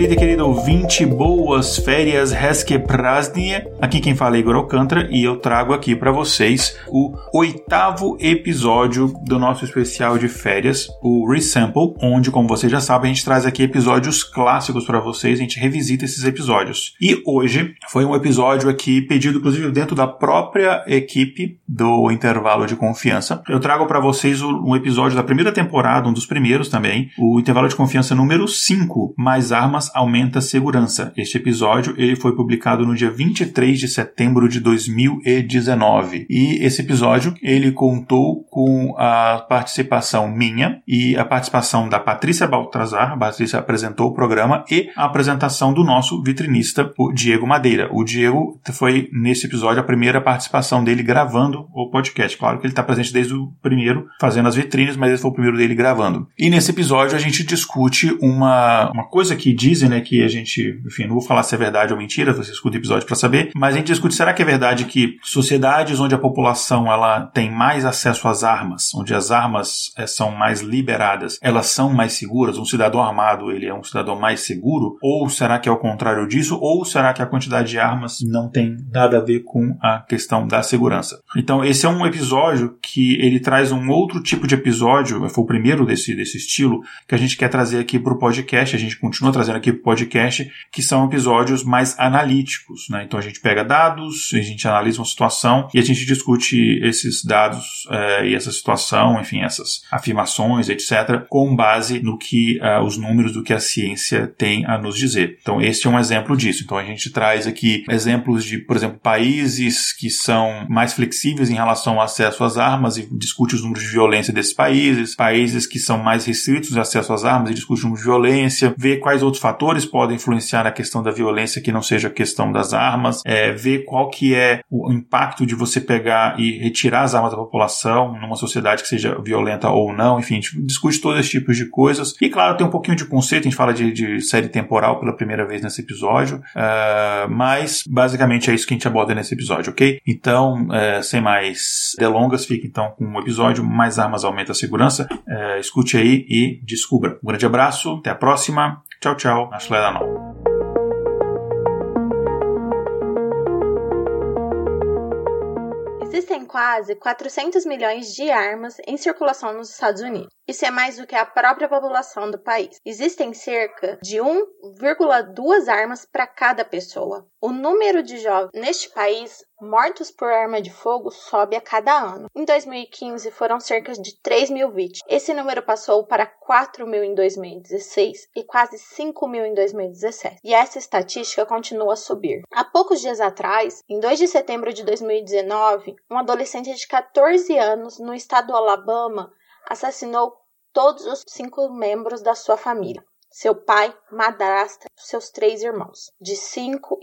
Querida e querido ouvinte, boas férias, Reske Prasnie. Aqui quem fala é Igor Alcântara e eu trago aqui para vocês o oitavo episódio do nosso especial de férias, o Resample, onde, como vocês já sabem, a gente traz aqui episódios clássicos para vocês, a gente revisita esses episódios. E hoje foi um episódio aqui pedido, inclusive, dentro da própria equipe do Intervalo de Confiança. Eu trago para vocês um episódio da primeira temporada, um dos primeiros também, o Intervalo de Confiança número 5, Mais Armas aumenta segurança. Este episódio ele foi publicado no dia 23 de setembro de 2019. E esse episódio ele contou com a participação minha e a participação da Patrícia Baltazar. A Patrícia apresentou o programa e a apresentação do nosso vitrinista, o Diego Madeira. O Diego foi nesse episódio a primeira participação dele gravando o podcast. Claro que ele está presente desde o primeiro, fazendo as vitrines, mas esse foi o primeiro dele gravando. E nesse episódio a gente discute uma, uma coisa que diz dizem, né, que a gente, enfim, não vou falar se é verdade ou mentira, você escuta o episódio para saber, mas a gente discute, será que é verdade que sociedades onde a população ela tem mais acesso às armas, onde as armas é, são mais liberadas, elas são mais seguras? Um cidadão armado, ele é um cidadão mais seguro? Ou será que é o contrário disso? Ou será que a quantidade de armas não tem nada a ver com a questão da segurança? Então, esse é um episódio que ele traz um outro tipo de episódio, foi o primeiro desse, desse estilo, que a gente quer trazer aqui para o podcast, a gente continua trazendo aqui pro podcast, que são episódios mais analíticos, né? Então a gente pega dados, a gente analisa uma situação e a gente discute esses dados é, e essa situação, enfim, essas afirmações, etc., com base no que uh, os números do que a ciência tem a nos dizer. Então este é um exemplo disso. Então a gente traz aqui exemplos de, por exemplo, países que são mais flexíveis em relação ao acesso às armas e discute os números de violência desses países, países que são mais restritos de acesso às armas e discute os números de violência, vê quais outros fatores podem influenciar na questão da violência que não seja a questão das armas, é, ver qual que é o impacto de você pegar e retirar as armas da população numa sociedade que seja violenta ou não, enfim, a gente discute todos esses tipos de coisas. E claro, tem um pouquinho de conceito, a gente fala de, de série temporal pela primeira vez nesse episódio, uh, mas basicamente é isso que a gente aborda nesse episódio, ok? Então, uh, sem mais delongas, fique então com o episódio Mais Armas Aumenta a Segurança. Uh, escute aí e descubra. Um grande abraço, até a próxima. Tchau, tchau. Nashledanou. Existem quase 400 milhões de armas em circulação nos Estados Unidos. Isso é mais do que a própria população do país. Existem cerca de 1,2 armas para cada pessoa. O número de jovens neste país mortos por arma de fogo sobe a cada ano. Em 2015 foram cerca de 3 mil vítimas. Esse número passou para 4 mil em 2016 e quase 5 mil em 2017. E essa estatística continua a subir. Há poucos dias atrás, em 2 de setembro de 2019, um adolescente de 14 anos no estado do Alabama assassinou todos os cinco membros da sua família seu pai, madrasta, seus três irmãos, de 5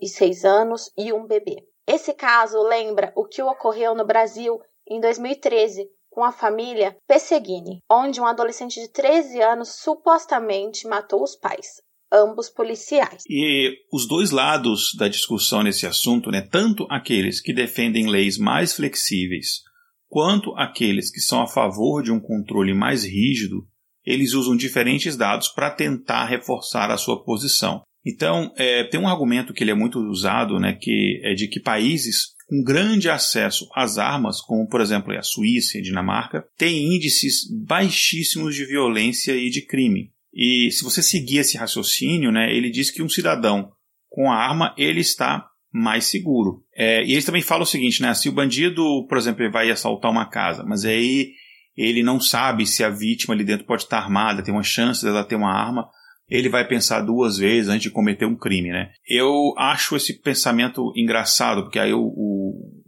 e 6 anos e um bebê. Esse caso lembra o que ocorreu no Brasil em 2013 com a família Pesseguini, onde um adolescente de 13 anos supostamente matou os pais, ambos policiais. E os dois lados da discussão nesse assunto, né, tanto aqueles que defendem leis mais flexíveis, quanto aqueles que são a favor de um controle mais rígido, eles usam diferentes dados para tentar reforçar a sua posição. Então, é, tem um argumento que ele é muito usado, né, que é de que países com grande acesso às armas, como por exemplo a Suíça e a Dinamarca, têm índices baixíssimos de violência e de crime. E se você seguir esse raciocínio, né, ele diz que um cidadão com a arma ele está mais seguro. É, e eles também falam o seguinte, né, se o bandido, por exemplo, vai assaltar uma casa, mas aí ele não sabe se a vítima ali dentro pode estar armada, tem uma chance dela ter uma arma, ele vai pensar duas vezes antes de cometer um crime, né? Eu acho esse pensamento engraçado, porque aí o, o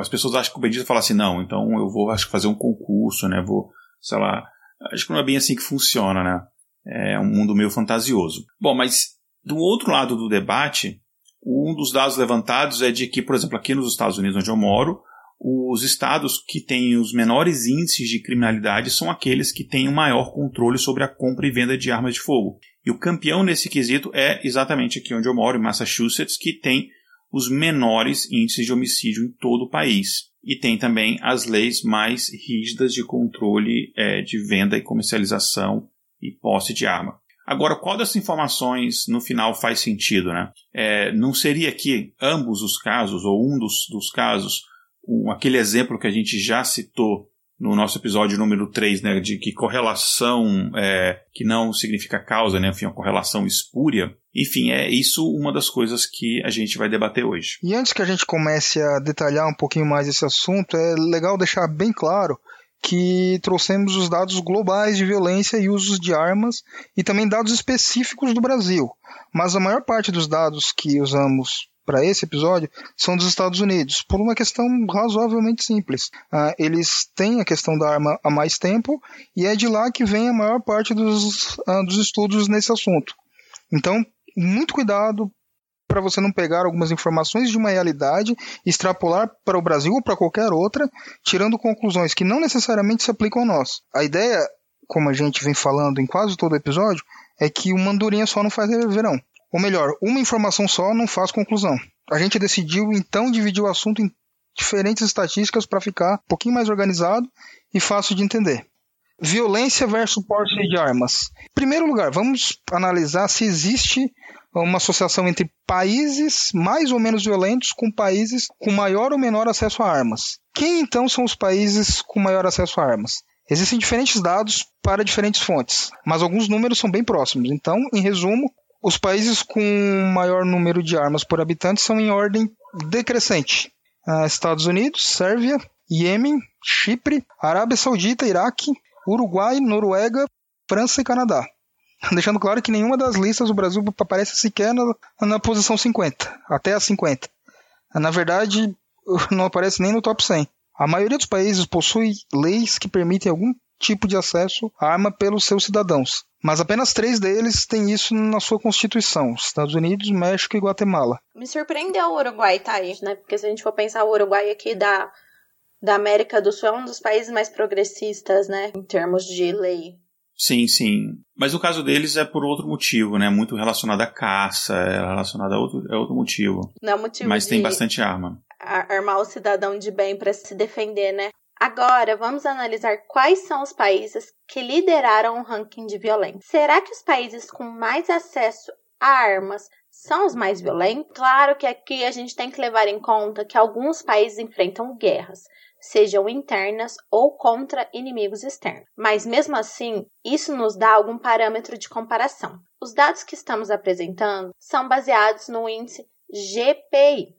as pessoas acham que o bandido fala assim, não, então eu vou, acho fazer um concurso, né? Vou, sei lá, acho que não é bem assim que funciona, né? É um mundo meio fantasioso. Bom, mas Do outro lado do debate, um dos dados levantados é de que, por exemplo, aqui nos Estados Unidos, onde eu moro, os estados que têm os menores índices de criminalidade são aqueles que têm o maior controle sobre a compra e venda de armas de fogo. E o campeão nesse quesito é exatamente aqui onde eu moro, em Massachusetts, que tem os menores índices de homicídio em todo o país. E tem também as leis mais rígidas de controle é, de venda e comercialização e posse de arma. Agora, qual dessas informações no final faz sentido? Né? É, não seria que ambos os casos, ou um dos, dos casos, um, aquele exemplo que a gente já citou no nosso episódio número 3, né, de que correlação é, que não significa causa, né, enfim, uma correlação espúria. Enfim, é isso uma das coisas que a gente vai debater hoje. E antes que a gente comece a detalhar um pouquinho mais esse assunto, é legal deixar bem claro que trouxemos os dados globais de violência e usos de armas e também dados específicos do Brasil. Mas a maior parte dos dados que usamos para esse episódio são dos Estados Unidos, por uma questão razoavelmente simples. Uh, eles têm a questão da arma há mais tempo e é de lá que vem a maior parte dos, uh, dos estudos nesse assunto. Então, muito cuidado para você não pegar algumas informações de uma realidade, extrapolar para o Brasil ou para qualquer outra, tirando conclusões que não necessariamente se aplicam a nós. A ideia, como a gente vem falando em quase todo episódio, é que uma andorinha só não faz verão. Ou melhor, uma informação só não faz conclusão. A gente decidiu então dividir o assunto em diferentes estatísticas para ficar um pouquinho mais organizado e fácil de entender. Violência versus porte de armas. Em primeiro lugar, vamos analisar se existe uma associação entre países mais ou menos violentos com países com maior ou menor acesso a armas. Quem então são os países com maior acesso a armas? Existem diferentes dados para diferentes fontes, mas alguns números são bem próximos. Então, em resumo, os países com maior número de armas por habitante são em ordem decrescente: uh, Estados Unidos, Sérvia, Iêmen, Chipre, Arábia Saudita, Iraque, Uruguai, Noruega, França e Canadá. Deixando claro que nenhuma das listas do Brasil aparece sequer na, na posição 50, até a 50. Na verdade, não aparece nem no top 100. A maioria dos países possui leis que permitem algum tipo de acesso à arma pelos seus cidadãos. Mas apenas três deles têm isso na sua constituição: Estados Unidos, México e Guatemala. Me surpreendeu o Uruguai estar tá aí, né? Porque se a gente for pensar, o Uruguai aqui da, da América do Sul é um dos países mais progressistas, né? Em termos de lei. Sim, sim. Mas o caso deles é por outro motivo, né? Muito relacionado à caça, é relacionado a outro, é outro motivo. Não é motivo Mas tem bastante arma. Armar o cidadão de bem para se defender, né? Agora, vamos analisar quais são os países que lideraram o ranking de violência. Será que os países com mais acesso a armas são os mais violentos? Claro que aqui a gente tem que levar em conta que alguns países enfrentam guerras, sejam internas ou contra inimigos externos. Mas mesmo assim, isso nos dá algum parâmetro de comparação. Os dados que estamos apresentando são baseados no índice GPI,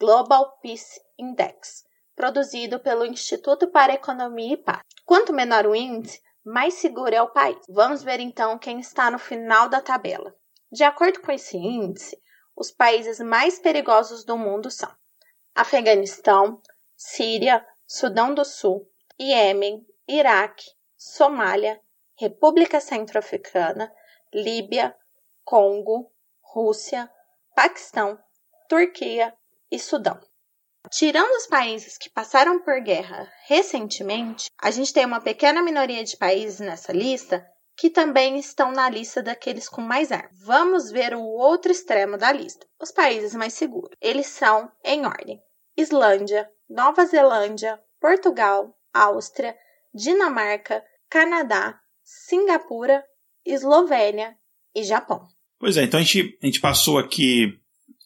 Global Peace Index, produzido pelo Instituto para Economia e Paz. Quanto menor o índice, mais seguro é o país. Vamos ver então quem está no final da tabela. De acordo com esse índice, os países mais perigosos do mundo são Afeganistão, Síria, Sudão do Sul, Iêmen, Iraque, Somália, República Centro-Africana, Líbia, Congo, Rússia, Paquistão, Turquia e Sudão. Tirando os países que passaram por guerra recentemente, a gente tem uma pequena minoria de países nessa lista que também estão na lista daqueles com mais armas. Vamos ver o outro extremo da lista, os países mais seguros. Eles são, em ordem: Islândia, Nova Zelândia, Portugal, Áustria, Dinamarca, Canadá, Singapura, Eslovênia e Japão. Pois é, então a gente, a gente passou aqui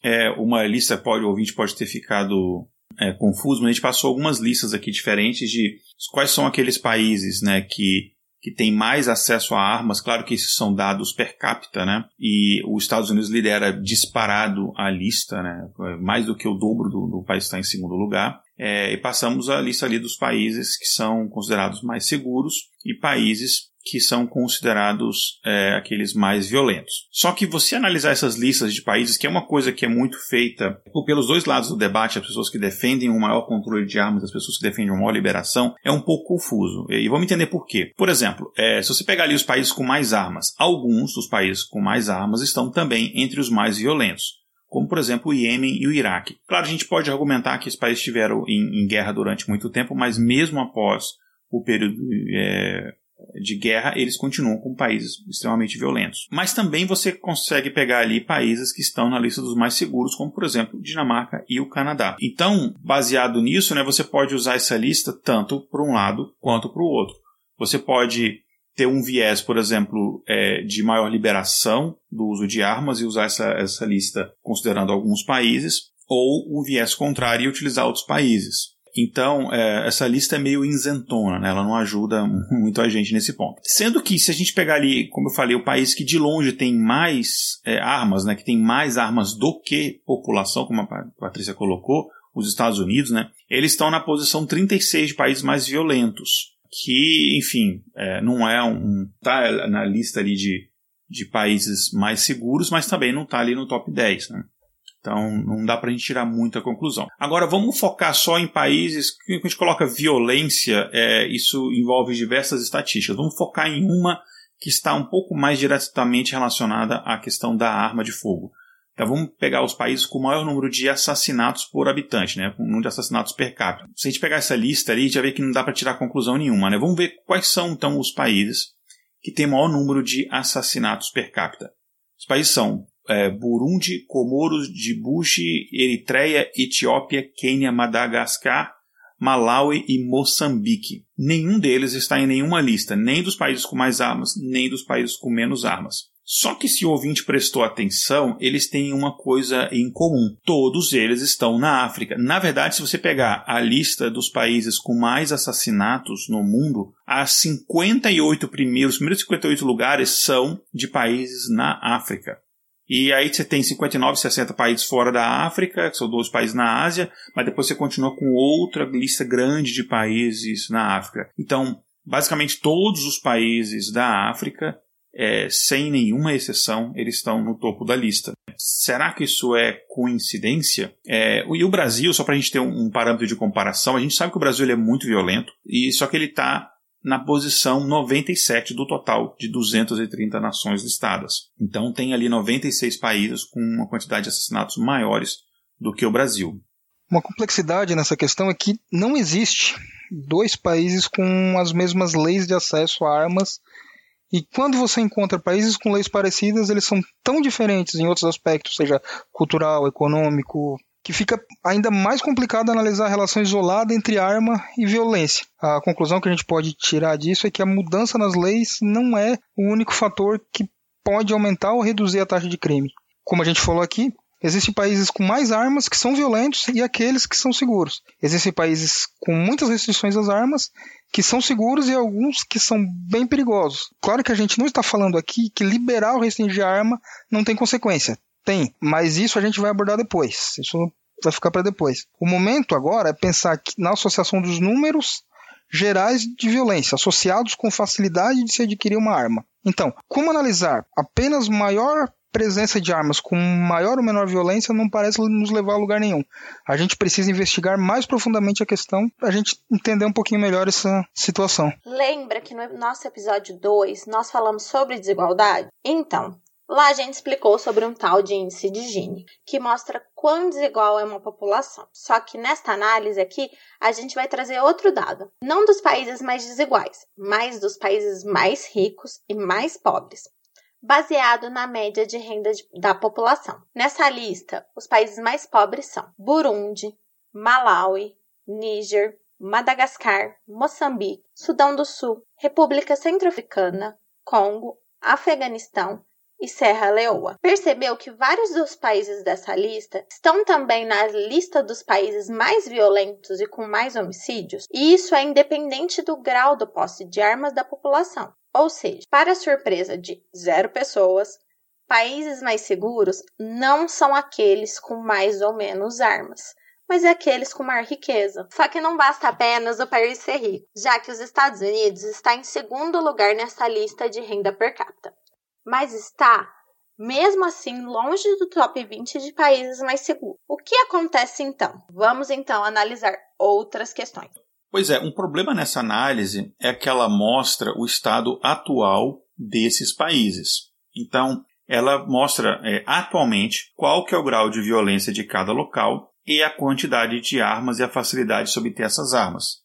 é, uma lista, pode, o ouvinte pode ter ficado é, confuso, mas a gente passou algumas listas aqui diferentes de quais são aqueles países né, que, que têm mais acesso a armas. Claro que esses são dados per capita, né? E os Estados Unidos lidera disparado a lista, né? Mais do que o dobro do, do país está em segundo lugar. É, e passamos a lista ali dos países que são considerados mais seguros e países que são considerados é, aqueles mais violentos. Só que você analisar essas listas de países, que é uma coisa que é muito feita pelos dois lados do debate, as pessoas que defendem um maior controle de armas, as pessoas que defendem uma maior liberação, é um pouco confuso. E vamos entender por quê. Por exemplo, é, se você pegar ali os países com mais armas, alguns dos países com mais armas estão também entre os mais violentos como por exemplo o Iêmen e o Iraque. Claro, a gente pode argumentar que esses países estiveram em, em guerra durante muito tempo, mas mesmo após o período é, de guerra, eles continuam com países extremamente violentos. Mas também você consegue pegar ali países que estão na lista dos mais seguros, como por exemplo Dinamarca e o Canadá. Então, baseado nisso, né, você pode usar essa lista tanto para um lado quanto para o outro. Você pode ter um viés, por exemplo, é, de maior liberação do uso de armas e usar essa, essa lista considerando alguns países, ou o viés contrário e utilizar outros países. Então, é, essa lista é meio isentona, né? ela não ajuda muito a gente nesse ponto. Sendo que, se a gente pegar ali, como eu falei, o país que de longe tem mais é, armas, né? que tem mais armas do que população, como a Patrícia colocou, os Estados Unidos, né? eles estão na posição 36 de países mais violentos. Que, enfim, é, não é um. tá na lista ali de, de países mais seguros, mas também não está ali no top 10. Né? Então não dá para a gente tirar muita conclusão. Agora vamos focar só em países que a gente coloca violência, é, isso envolve diversas estatísticas. Vamos focar em uma que está um pouco mais diretamente relacionada à questão da arma de fogo. Então vamos pegar os países com o maior número de assassinatos por habitante, né? O número de assassinatos per capita. Se a gente pegar essa lista ali, já vê que não dá para tirar conclusão nenhuma, né? Vamos ver quais são então os países que têm maior número de assassinatos per capita. Os países são é, Burundi, Comoros, Djibouti, Eritreia, Etiópia, Quênia, Madagascar, Malawi e Moçambique. Nenhum deles está em nenhuma lista, nem dos países com mais armas, nem dos países com menos armas. Só que se o ouvinte prestou atenção, eles têm uma coisa em comum. Todos eles estão na África. Na verdade, se você pegar a lista dos países com mais assassinatos no mundo, as 58 primeiros, os primeiros 58 lugares são de países na África. E aí você tem 59, 60 países fora da África, que são dois países na Ásia, mas depois você continua com outra lista grande de países na África. Então, basicamente todos os países da África, é, sem nenhuma exceção, eles estão no topo da lista. Será que isso é coincidência? É, e o Brasil, só para a gente ter um, um, parâmetro de comparação, a gente sabe que o Brasil é muito violento, e só que ele está na posição 97 do total de 230 nações listadas. Então tem ali 96 países com uma quantidade de assassinatos maiores do que o Brasil. Uma complexidade nessa questão é que não existe dois países com as mesmas leis de acesso a armas e quando você encontra países com leis parecidas, eles são tão diferentes em outros aspectos, seja cultural, econômico, que fica ainda mais complicado analisar a relação isolada entre arma e violência. A conclusão que a gente pode tirar disso é que a mudança nas leis não é o único fator que pode aumentar ou reduzir a taxa de crime. Como a gente falou aqui, existem países com mais armas que são violentos e aqueles que são seguros. Existem países com muitas restrições às armas que são seguros e alguns que são bem perigosos. Claro que a gente não está falando aqui que liberar ou restringir a arma não tem consequência. Tem, mas isso a gente vai abordar depois. Isso vai ficar para depois. O momento agora é pensar na associação dos números gerais de violência associados com facilidade de se adquirir uma arma. Então, como analisar apenas maior presença de armas com maior ou menor violência não parece nos levar a lugar nenhum. A gente precisa investigar mais profundamente a questão para a gente entender um pouquinho melhor essa situação. Lembra que no nosso episódio 2 nós falamos sobre desigualdade? Então, Lá a gente explicou sobre um tal de índice de Gini, que mostra quão desigual é uma população. Só que nesta análise aqui, a gente vai trazer outro dado, não dos países mais desiguais, mas dos países mais ricos e mais pobres, baseado na média de renda de, da população. Nessa lista, os países mais pobres são Burundi, Malawi, Níger, Madagascar, Moçambique, Sudão do Sul, República Centro-Africana, Congo, Afeganistão, e Serra Leoa. Percebeu que vários dos países dessa lista estão também na lista dos países mais violentos e com mais homicídios? E isso é independente do grau do posse de armas da população. Ou seja, para surpresa de zero pessoas, países mais seguros não são aqueles com mais ou menos armas, mas é aqueles com maior riqueza. Só que não basta apenas o país ser rico, já que os Estados Unidos está em segundo lugar nessa lista de renda per capita. Mas está, mesmo assim, longe do top 20 de países mais seguros. O que acontece então? Vamos então analisar outras questões. Pois é, um problema nessa análise é que ela mostra o estado atual desses países. Então, ela mostra é, atualmente qual que é o grau de violência de cada local e a quantidade de armas e a facilidade de obter essas armas.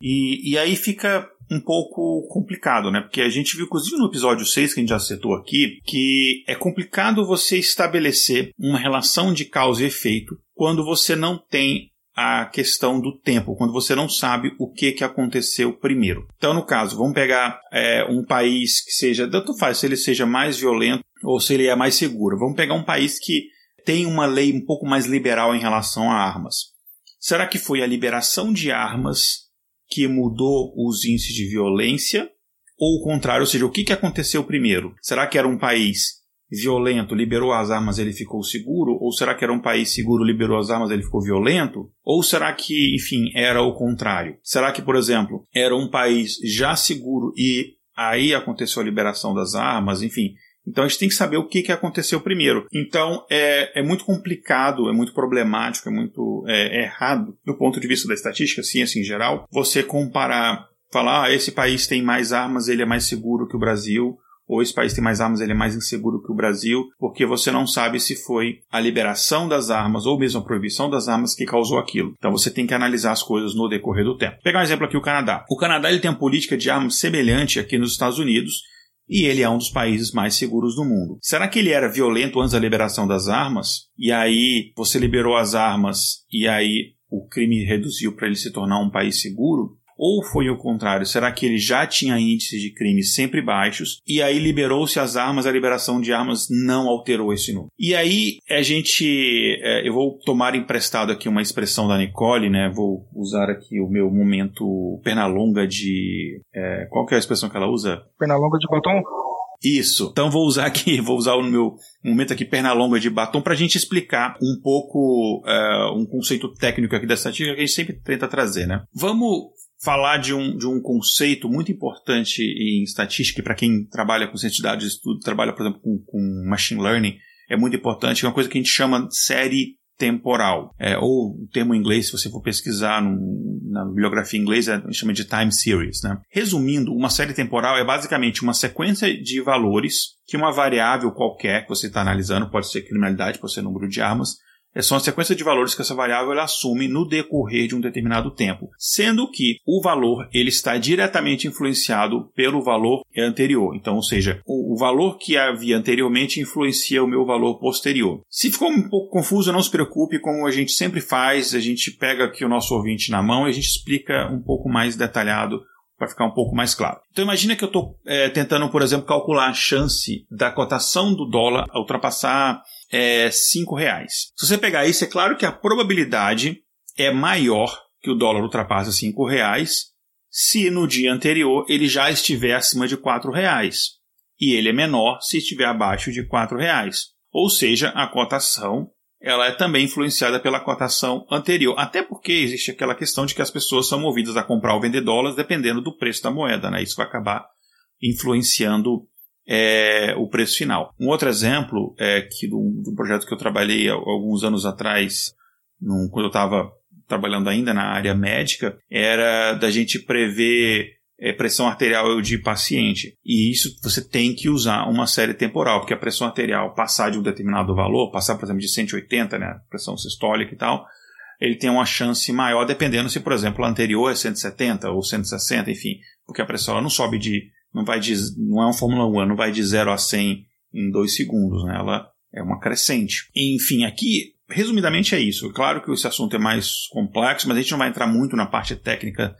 E, e aí fica um pouco complicado, né? Porque a gente viu, inclusive no episódio 6, que a gente já citou aqui, que é complicado você estabelecer uma relação de causa e efeito quando você não tem a questão do tempo, quando você não sabe o que, que aconteceu primeiro. Então, no caso, vamos pegar é, um país que seja, tanto faz se ele seja mais violento ou se ele é mais seguro. Vamos pegar um país que tem uma lei um pouco mais liberal em relação a armas. Será que foi a liberação de armas que mudou os índices de violência? Ou o contrário, ou seja, o que, que aconteceu primeiro? Será que era um país violento liberou as armas ele ficou seguro? Ou será que era um país seguro liberou as armas ele ficou violento? Ou será que, enfim, era o contrário? Será que, por exemplo, era um país já seguro e aí aconteceu a liberação das armas? Enfim, então a gente tem que saber o que, que aconteceu primeiro. Então é, é muito complicado, é muito problemático, é muito é, é errado do ponto de vista da estatística, ciência em geral, você comparar, falar, ah, esse país tem mais armas, ele é mais seguro que o Brasil, ou esse país tem mais armas, ele é mais inseguro que o Brasil, porque você não sabe se foi a liberação das armas ou mesmo a proibição das armas que causou aquilo. Então você tem que analisar as coisas no decorrer do tempo. Vou pegar um exemplo aqui o Canadá. O Canadá ele tem uma política de armas semelhante aqui nos Estados Unidos, e ele é um dos países mais seguros do mundo. Será que ele era violento antes da liberação das armas? E aí você liberou as armas e aí o crime reduziu para ele se tornar um país seguro? Ou foi o contrário? Será que ele já tinha índices de crime sempre baixos e aí liberou-se as armas, a liberação de armas não alterou esse número? E aí a gente, é, eu vou tomar emprestado aqui uma expressão da Nicole, né? Vou usar aqui o meu momento pernalonga de, é, qual que é a expressão que ela usa? Pernalonga de batom? Isso. Então vou usar aqui, vou usar o meu momento aqui pernalonga de batom para a gente explicar um pouco uh, um conceito técnico aqui da estatística que a gente sempre tenta trazer, né? Vamos falar de um, de um conceito muito importante em estatística, para quem trabalha com ciência de dados estudo, trabalha, por exemplo, com, com machine learning, é muito importante, é uma coisa que a gente chama série temporal, é, ou o termo em inglês, se você for pesquisar na bibliografia inglesa, a gente chama de time series. Né? Resumindo, uma série temporal é basicamente uma sequência de valores que uma variável qualquer que você está analisando, pode ser criminalidade, pode ser número de armas, é só a sequência de valores que essa variável assume no decorrer de um determinado tempo, sendo que o valor ele está diretamente influenciado pelo valor anterior. Então, ou seja, o, valor que havia anteriormente influencia o meu valor posterior. Se ficou um pouco confuso, não se preocupe, como a gente sempre faz, a gente pega aqui o nosso ouvinte na mão e a gente explica um pouco mais detalhado para ficar um pouco mais claro. Então imagina que eu estou é, tentando, por exemplo, calcular a chance da cotação do dólar ultrapassar é, 5 reais. Se você pegar isso, é claro que a probabilidade é maior que o dólar ultrapasse 5 reais se no dia anterior ele já estiver acima de 4 reais. E ele é menor se estiver abaixo de 4 reais. Ou seja, a cotação ela é também influenciada pela cotação anterior. Até porque existe aquela questão de que as pessoas são movidas a comprar ou vender dólares dependendo do preço da moeda. Né? Isso vai acabar influenciando é, o preço final. Um outro exemplo é que de um projeto que eu trabalhei alguns anos atrás, num, quando eu estava trabalhando ainda na área médica, era da gente prever é, pressão arterial de paciente. E isso você tem que usar uma série temporal, porque a pressão arterial passar de um determinado valor, passar, por exemplo, de 180, né, pressão sistólica e tal, ele tem uma chance maior, dependendo se, por exemplo, a anterior é 170 ou 160, enfim, porque a pressão ela não sobe de não vai de, não é uma Fórmula 1, ela não vai de 0 a 100 em 2 segundos, né? ela é uma crescente. Enfim, aqui, resumidamente é isso. Claro que esse assunto é mais complexo, mas a gente não vai entrar muito na parte técnica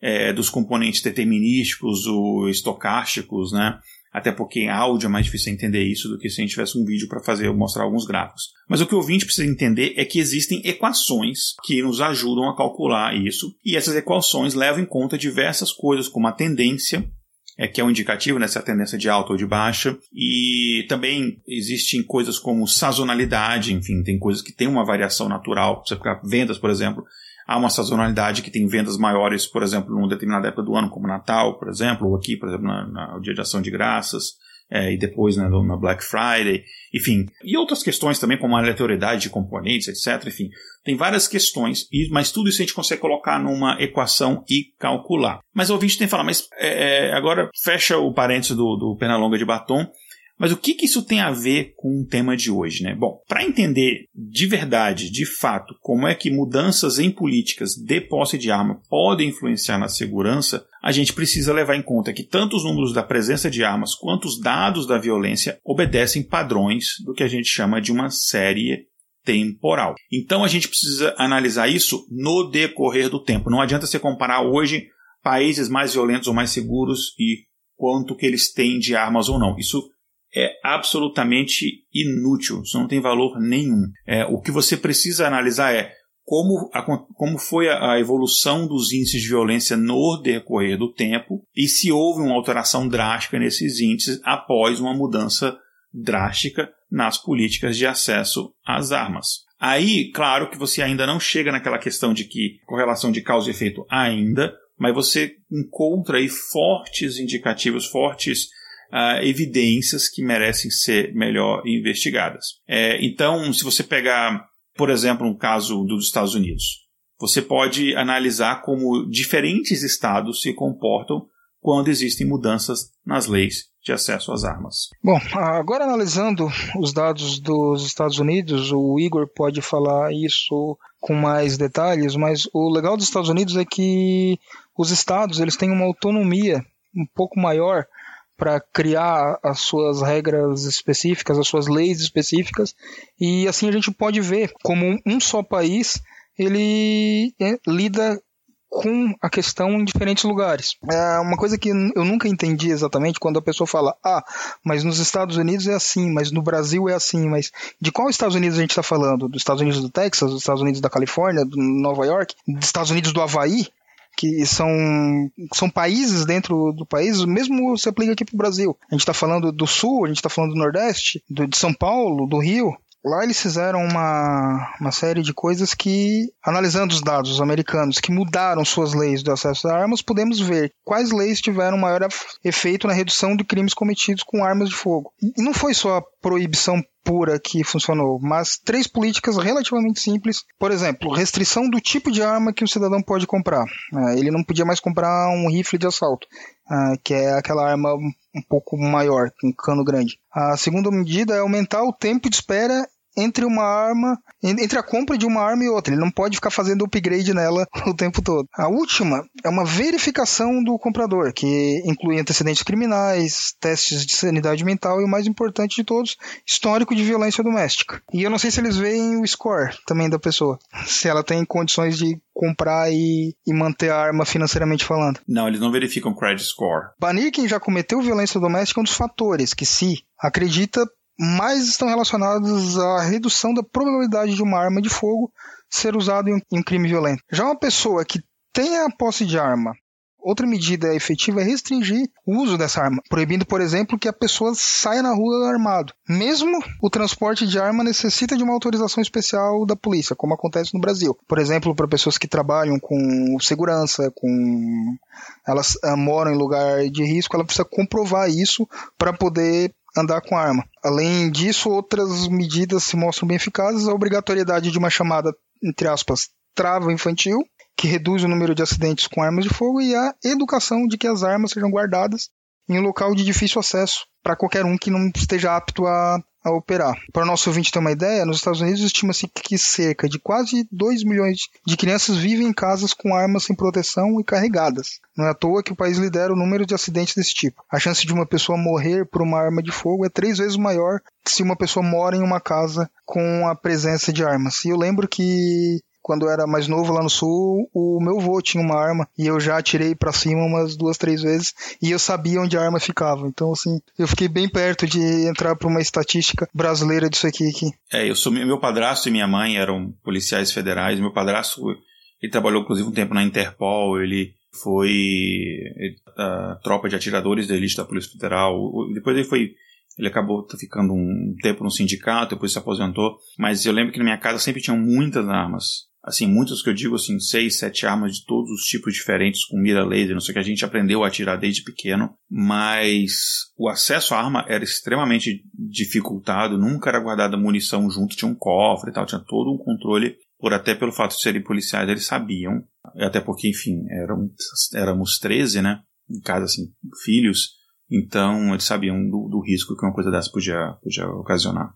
é, dos componentes determinísticos ou estocásticos, né? Até porque em áudio é mais difícil entender isso do que se a gente tivesse um vídeo para fazer mostrar alguns gráficos. Mas o que o ouvinte precisa entender é que existem equações que nos ajudam a calcular isso, e essas equações levam em conta diversas coisas, como a tendência, é, que é um indicativo nessa tendência de alta ou de baixa. E também existem coisas como sazonalidade, enfim, tem coisas que têm uma variação natural. Você ficar vendas, por exemplo, há uma sazonalidade que tem vendas maiores, por exemplo, numa determinada época do ano, como Natal, por exemplo, ou aqui, por exemplo, na Dia de Ação de Graças é, e depois né, na Black Friday, enfim. E outras questões também, como a aleatoriedade de componentes, etc. Enfim, tem várias questões, mas tudo isso a gente consegue colocar numa equação e calcular. Mas o ouvinte tem que falar, mas é, é, agora fecha o parênteses do, do Pernalonga de Batom, mas o que, que, isso tem a ver com o tema de hoje, né? Bom, para entender de verdade, de fato, como é que mudanças em políticas de posse de arma podem influenciar na segurança, a gente precisa levar em conta que tanto os números da presença de armas quanto os dados da violência obedecem padrões do que a gente chama de uma série temporal. Então a gente precisa analisar isso no decorrer do tempo. Não adianta você comparar hoje países mais violentos ou mais seguros e quanto que eles têm de armas ou não. Isso é absolutamente inútil, isso não tem valor nenhum. É, o que você precisa analisar é como, a, como foi a, a, evolução dos índices de violência no decorrer do tempo e se houve uma alteração drástica nesses índices após uma mudança drástica nas políticas de acesso às armas. Aí, claro que você ainda não chega naquela questão de que correlação de causa e efeito ainda, mas você encontra aí fortes indicativos, fortes uh, evidências que merecem ser melhor investigadas. É, então, se você pegar, por exemplo, um caso dos Estados Unidos, você pode analisar como diferentes estados se comportam quando existem mudanças nas leis de acesso às armas. Bom, agora analisando os dados dos Estados Unidos, o Igor pode falar isso com mais detalhes, mas o legal dos Estados Unidos é que os estados eles têm uma autonomia um pouco maior para criar as suas regras específicas, as suas leis específicas, e assim a gente pode ver como um só país ele é, lida com a questão em diferentes lugares. É uma coisa que eu nunca entendi exatamente quando a pessoa fala, ah, mas nos Estados Unidos é assim, mas no Brasil é assim, mas de qual Estados Unidos a gente está falando? Dos Estados Unidos do Texas, dos Estados Unidos da Califórnia, do Nova York, dos Estados Unidos do Havaí? Que são, são países dentro do país, mesmo se aplica aqui para o Brasil. A gente está falando do Sul, a gente está falando do Nordeste, do, de São Paulo, do Rio. Lá eles fizeram uma, uma série de coisas que, analisando os dados americanos que mudaram suas leis do acesso a armas, podemos ver quais leis tiveram maior efeito na redução de crimes cometidos com armas de fogo. E não foi só proibição pura que funcionou, mas três políticas relativamente simples. Por exemplo, restrição do tipo de arma que o cidadão pode comprar. É, ele não podia mais comprar um rifle de assalto, é, que é aquela arma um pouco maior, com um cano grande. A segunda medida é aumentar o tempo de espera entre uma arma, entre a compra de uma arma e outra. Ele não pode ficar fazendo upgrade nela o tempo todo. A última é uma verificação do comprador, que inclui antecedentes criminais, testes de sanidade mental e o mais importante de todos, histórico de violência doméstica. E eu não sei se eles veem o score também da pessoa, se ela tem condições de comprar e, e manter a arma financeiramente falando. Não, eles não verificam credit score. Banir quem já cometeu violência doméstica é um dos fatores que se acredita mais estão relacionados à redução da probabilidade de uma arma de fogo ser usada em um crime violento. Já uma pessoa que tem a posse de arma, outra medida efetiva é restringir o uso dessa arma, proibindo, por exemplo, que a pessoa saia na rua armado. Mesmo o transporte de arma necessita de uma autorização especial da polícia, como acontece no Brasil. Por exemplo, para pessoas que trabalham com segurança, com elas uh, moram em lugar de risco, ela precisa comprovar isso para poder andar com arma. Além disso, outras medidas se mostram bem eficazes, a obrigatoriedade de uma chamada, entre aspas, trava infantil, que reduz o número de acidentes com armas de fogo, e a educação de que as armas sejam guardadas em um local de difícil acesso para qualquer um que não esteja apto a a operar. Para o nosso ouvinte ter uma ideia, nos Estados Unidos estima-se que cerca de quase 2 milhões de crianças vivem em casas com armas sem proteção e carregadas. Não é à toa que o país lidera o número de acidentes desse tipo. A chance de uma pessoa morrer por uma arma de fogo é três vezes maior se uma pessoa mora em uma casa com a presença de armas. E eu lembro que quando eu era mais novo lá no sul, o meu avô tinha uma arma e eu já atirei para cima umas duas, três vezes e eu sabia onde a arma ficava. Então, assim, eu fiquei bem perto de entrar para uma estatística brasileira disso aqui, aqui. É, eu sou meu padrasto e minha mãe eram policiais federais. Meu padrasto, ele trabalhou inclusive um tempo na Interpol, ele foi a tropa de atiradores da elite da Polícia Federal. Depois ele foi ele acabou ficando um tempo no sindicato, depois se aposentou. Mas eu lembro que na minha casa sempre tinham muitas armas. Assim, muitas que eu digo assim, seis, sete armas de todos os tipos diferentes, com mira laser, não sei o que a gente aprendeu a atirar desde pequeno. Mas o acesso à arma era extremamente dificultado, nunca era guardada munição junto, tinha um cofre e tal, tinha todo um controle por até pelo fato de serem policiais, eles sabiam, até porque, enfim, eram, éramos 13, né? Em casa, assim, filhos, então eles sabiam do, do risco que uma coisa dessa podia, podia ocasionar.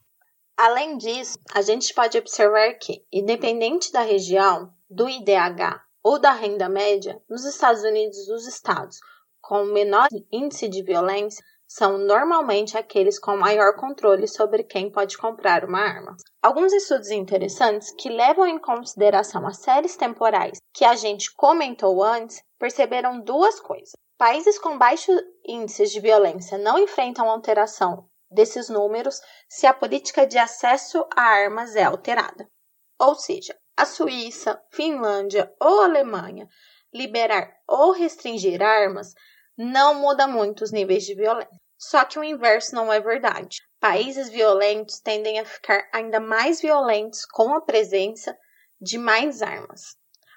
Além disso, a gente pode observar que, independente da região, do IDH ou da renda média, nos Estados Unidos, os estados com menor índice de violência são normalmente aqueles com maior controle sobre quem pode comprar uma arma. Alguns estudos interessantes que levam em consideração as séries temporais que a gente comentou antes perceberam duas coisas. Países com baixos índices de violência não enfrentam alteração desses números se a política de acesso a armas é alterada. Ou seja, a Suíça, Finlândia ou Alemanha liberar ou restringir armas não muda muito os níveis de violência. Só que o inverso não é verdade. Países violentos tendem a ficar ainda mais violentos com a presença de mais armas,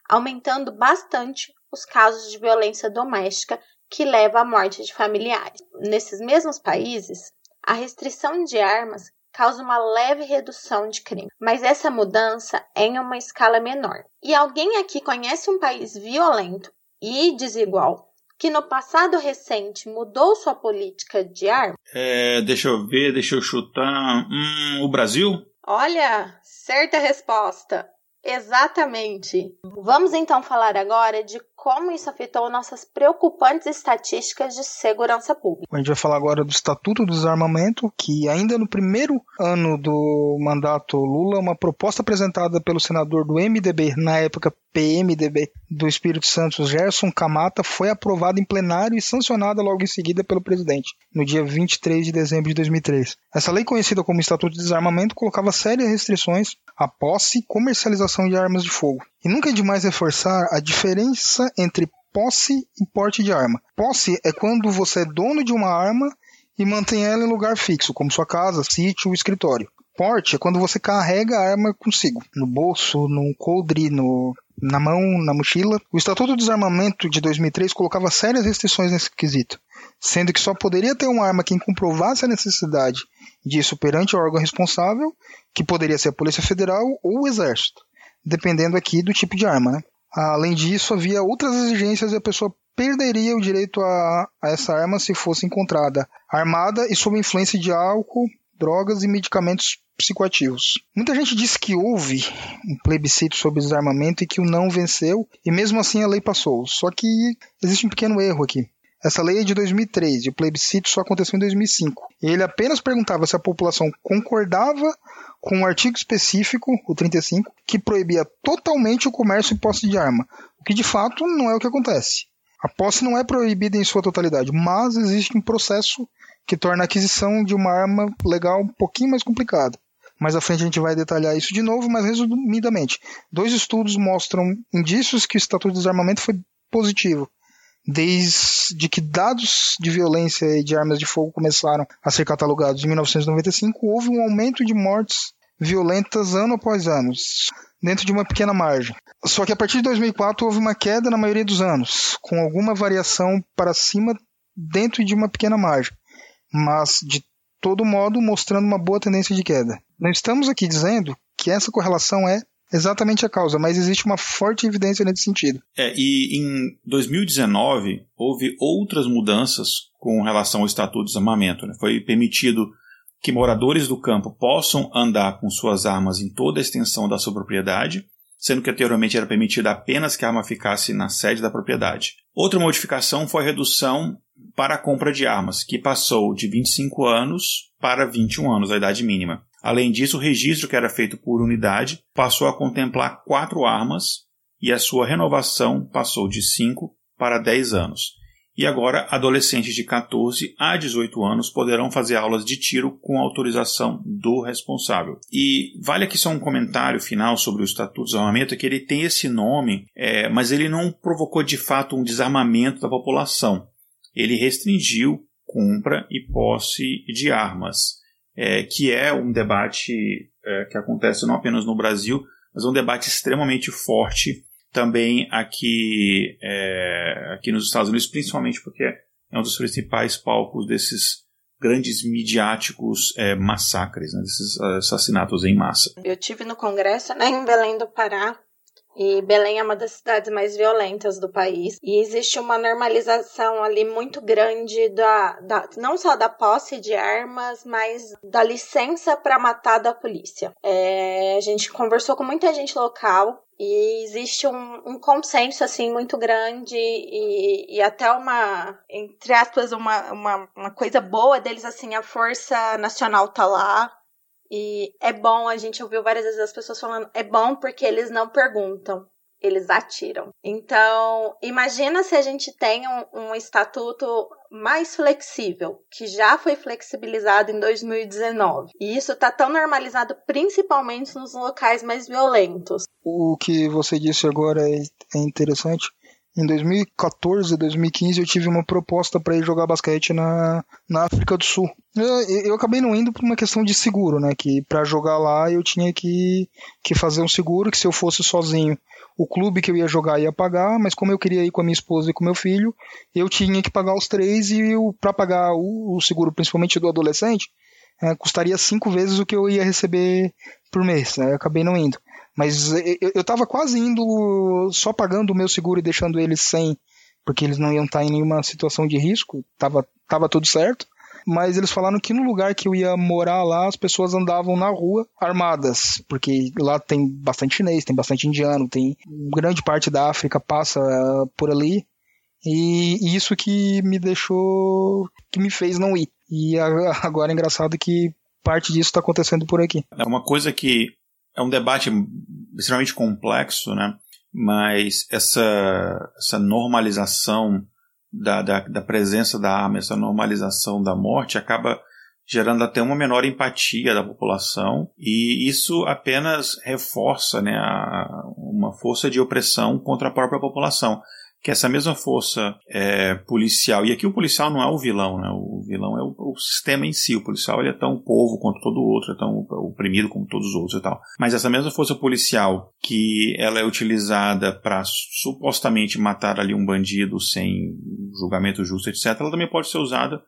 aumentando bastante os casos de violência doméstica que leva à morte de familiares. Nesses mesmos países, a restrição de armas causa uma leve redução de crime, mas essa mudança é em uma escala menor. E alguém aqui conhece um país violento e desigual que no passado recente mudou sua política de armas? É, deixa eu ver, deixa eu chutar. Hum, o Brasil? Olha, certa resposta. Exatamente. Vamos então falar agora de como isso afetou nossas preocupantes estatísticas de segurança pública. A gente vai falar agora do Estatuto do Desarmamento, que ainda no primeiro ano do mandato Lula, uma proposta apresentada pelo senador do MDB, na época PMDB, do Espírito Santo, Gerson Camata, foi aprovada em plenário e sancionada logo em seguida pelo presidente, no dia 23 de dezembro de 2003. Essa lei, conhecida como Estatuto de Desarmamento, colocava sérias restrições à posse e comercialização de armas de fogo. E nunca é demais reforçar a diferença entre posse e porte de arma. Posse é quando você é dono de uma arma e mantém ela em lugar fixo, como sua casa, sítio ou escritório. Porte é quando você carrega a arma consigo, no bolso, no coldre, no, na mão, na mochila. O Estatuto do Desarmamento de 2003 colocava sérias restrições nesse quesito, sendo que só poderia ter uma arma quem comprovasse a necessidade disso perante o órgão responsável, que poderia ser a Polícia Federal ou o Exército, dependendo aqui do tipo de arma. Né? Além disso, havia outras exigências e a pessoa perderia o direito a, a essa arma se fosse encontrada armada e sob influência de álcool, drogas e medicamentos psicoativos. Muita gente diz que houve um plebiscito sobre desarmamento e que o não venceu, e mesmo assim a lei passou. Só que existe um pequeno erro aqui. Essa lei é de 2003 e o plebiscito só aconteceu em 2005. E ele apenas perguntava se a população concordava com um artigo específico, o 35, que proibia totalmente o comércio e posse de arma, o que de fato não é o que acontece. A posse não é proibida em sua totalidade, mas existe um processo que torna a aquisição de uma arma legal um pouquinho mais complicada. Mais à frente a gente vai detalhar isso de novo, mas resumidamente, dois estudos mostram indícios que o Estatuto de Desarmamento foi positivo. Desde que dados de violência e de armas de fogo começaram a ser catalogados em 1995, houve um aumento de mortes violentas ano após ano, dentro de uma pequena margem. Só que a partir de 2004 houve uma queda na maioria dos anos, com alguma variação para cima dentro de uma pequena margem, mas de todo modo mostrando uma boa tendência de queda. Não estamos aqui dizendo que essa correlação é exatamente a causa, mas existe uma forte evidência nesse sentido. É, e em 2019 houve outras mudanças com relação ao Estatuto de Desarmamento. Né? Foi permitido que moradores do campo possam andar com suas armas em toda a extensão da sua propriedade, sendo que anteriormente era permitido apenas que a arma ficasse na sede da propriedade. Outra modificação foi a redução para a compra de armas, que passou de 25 anos para 21 anos, a idade mínima. Além disso, o registro que era feito por unidade passou a contemplar quatro armas e a sua renovação passou de 5 para 10 anos. E agora, adolescentes de 14 a 18 anos poderão fazer aulas de tiro com autorização do responsável. E vale aqui só um comentário final sobre o Estatuto de Desarmamento, é que ele tem esse nome, é, mas ele não provocou de fato um desarmamento da população. Ele restringiu compra e posse de armas, é, que é um debate é, que acontece não apenas no Brasil, mas é um debate extremamente forte também aqui, é, aqui nos Estados Unidos, principalmente porque é um dos principais palcos desses grandes midiáticos é, massacres, né, desses assassinatos em massa. Eu tive no Congresso, né, em Belém do Pará, e Belém é uma das cidades mais violentas do país. E existe uma normalização ali muito grande da, da não só da posse de armas, mas da licença para matar da polícia. É, a gente conversou com muita gente local e existe um, um, consenso, assim, muito grande e, e, até uma, entre aspas, uma, uma, uma coisa boa deles, assim, a Força Nacional tá lá, e é bom, a gente ouviu várias vezes as pessoas falando, é bom porque eles não perguntam, eles atiram. Então, imagina se a gente tem um, um estatuto mais flexível, que já foi flexibilizado em 2019. E isso está tão normalizado principalmente nos locais mais violentos. O que você disse agora é, é interessante, em 2014, 2015, eu tive uma proposta para ir jogar basquete na, na África do Sul. Eu, eu acabei não indo por uma questão de seguro, né? Que para jogar lá eu tinha que, que fazer um seguro, que se eu fosse sozinho, o clube que eu ia jogar ia pagar, mas como eu queria ir com a minha esposa e com meu filho, eu tinha que pagar os três e para pagar o, o, seguro, principalmente do adolescente, é, custaria cinco vezes o que eu ia receber por mês. Né? Eu acabei não indo. Mas eu, tava quase indo só pagando o meu seguro e deixando eles sem, porque eles não iam estar em nenhuma situação de risco, tava, tava tudo certo. Mas eles falaram que no lugar que eu ia morar lá, as pessoas andavam na rua armadas, porque lá tem bastante chinês, tem bastante indiano, tem grande parte da África passa uh, por ali. E isso que me deixou, que me fez não ir. E agora é engraçado que parte disso está acontecendo por aqui. É uma coisa que é um debate extremamente complexo, né? Mas essa, essa normalização da, da, da presença da arma, essa normalização da morte acaba gerando até uma menor empatia da população e isso apenas reforça né, a, uma força de opressão contra a própria população que essa mesma força é, policial, e aqui o policial não é o vilão, né? o vilão é o, o, sistema em si, o policial ele é tão povo quanto todo outro, é tão oprimido como todos os outros e tal. Mas essa mesma força policial, que ela é utilizada para supostamente matar ali um bandido sem julgamento justo, etc., ela também pode ser usada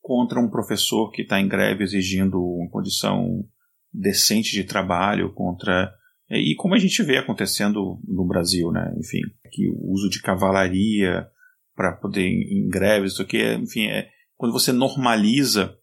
contra um professor que está em greve exigindo uma condição decente de trabalho, contra e como a gente vê acontecendo no Brasil, né? Enfim, que o uso de cavalaria para poder em greves, isso aqui, enfim, é, quando você normaliza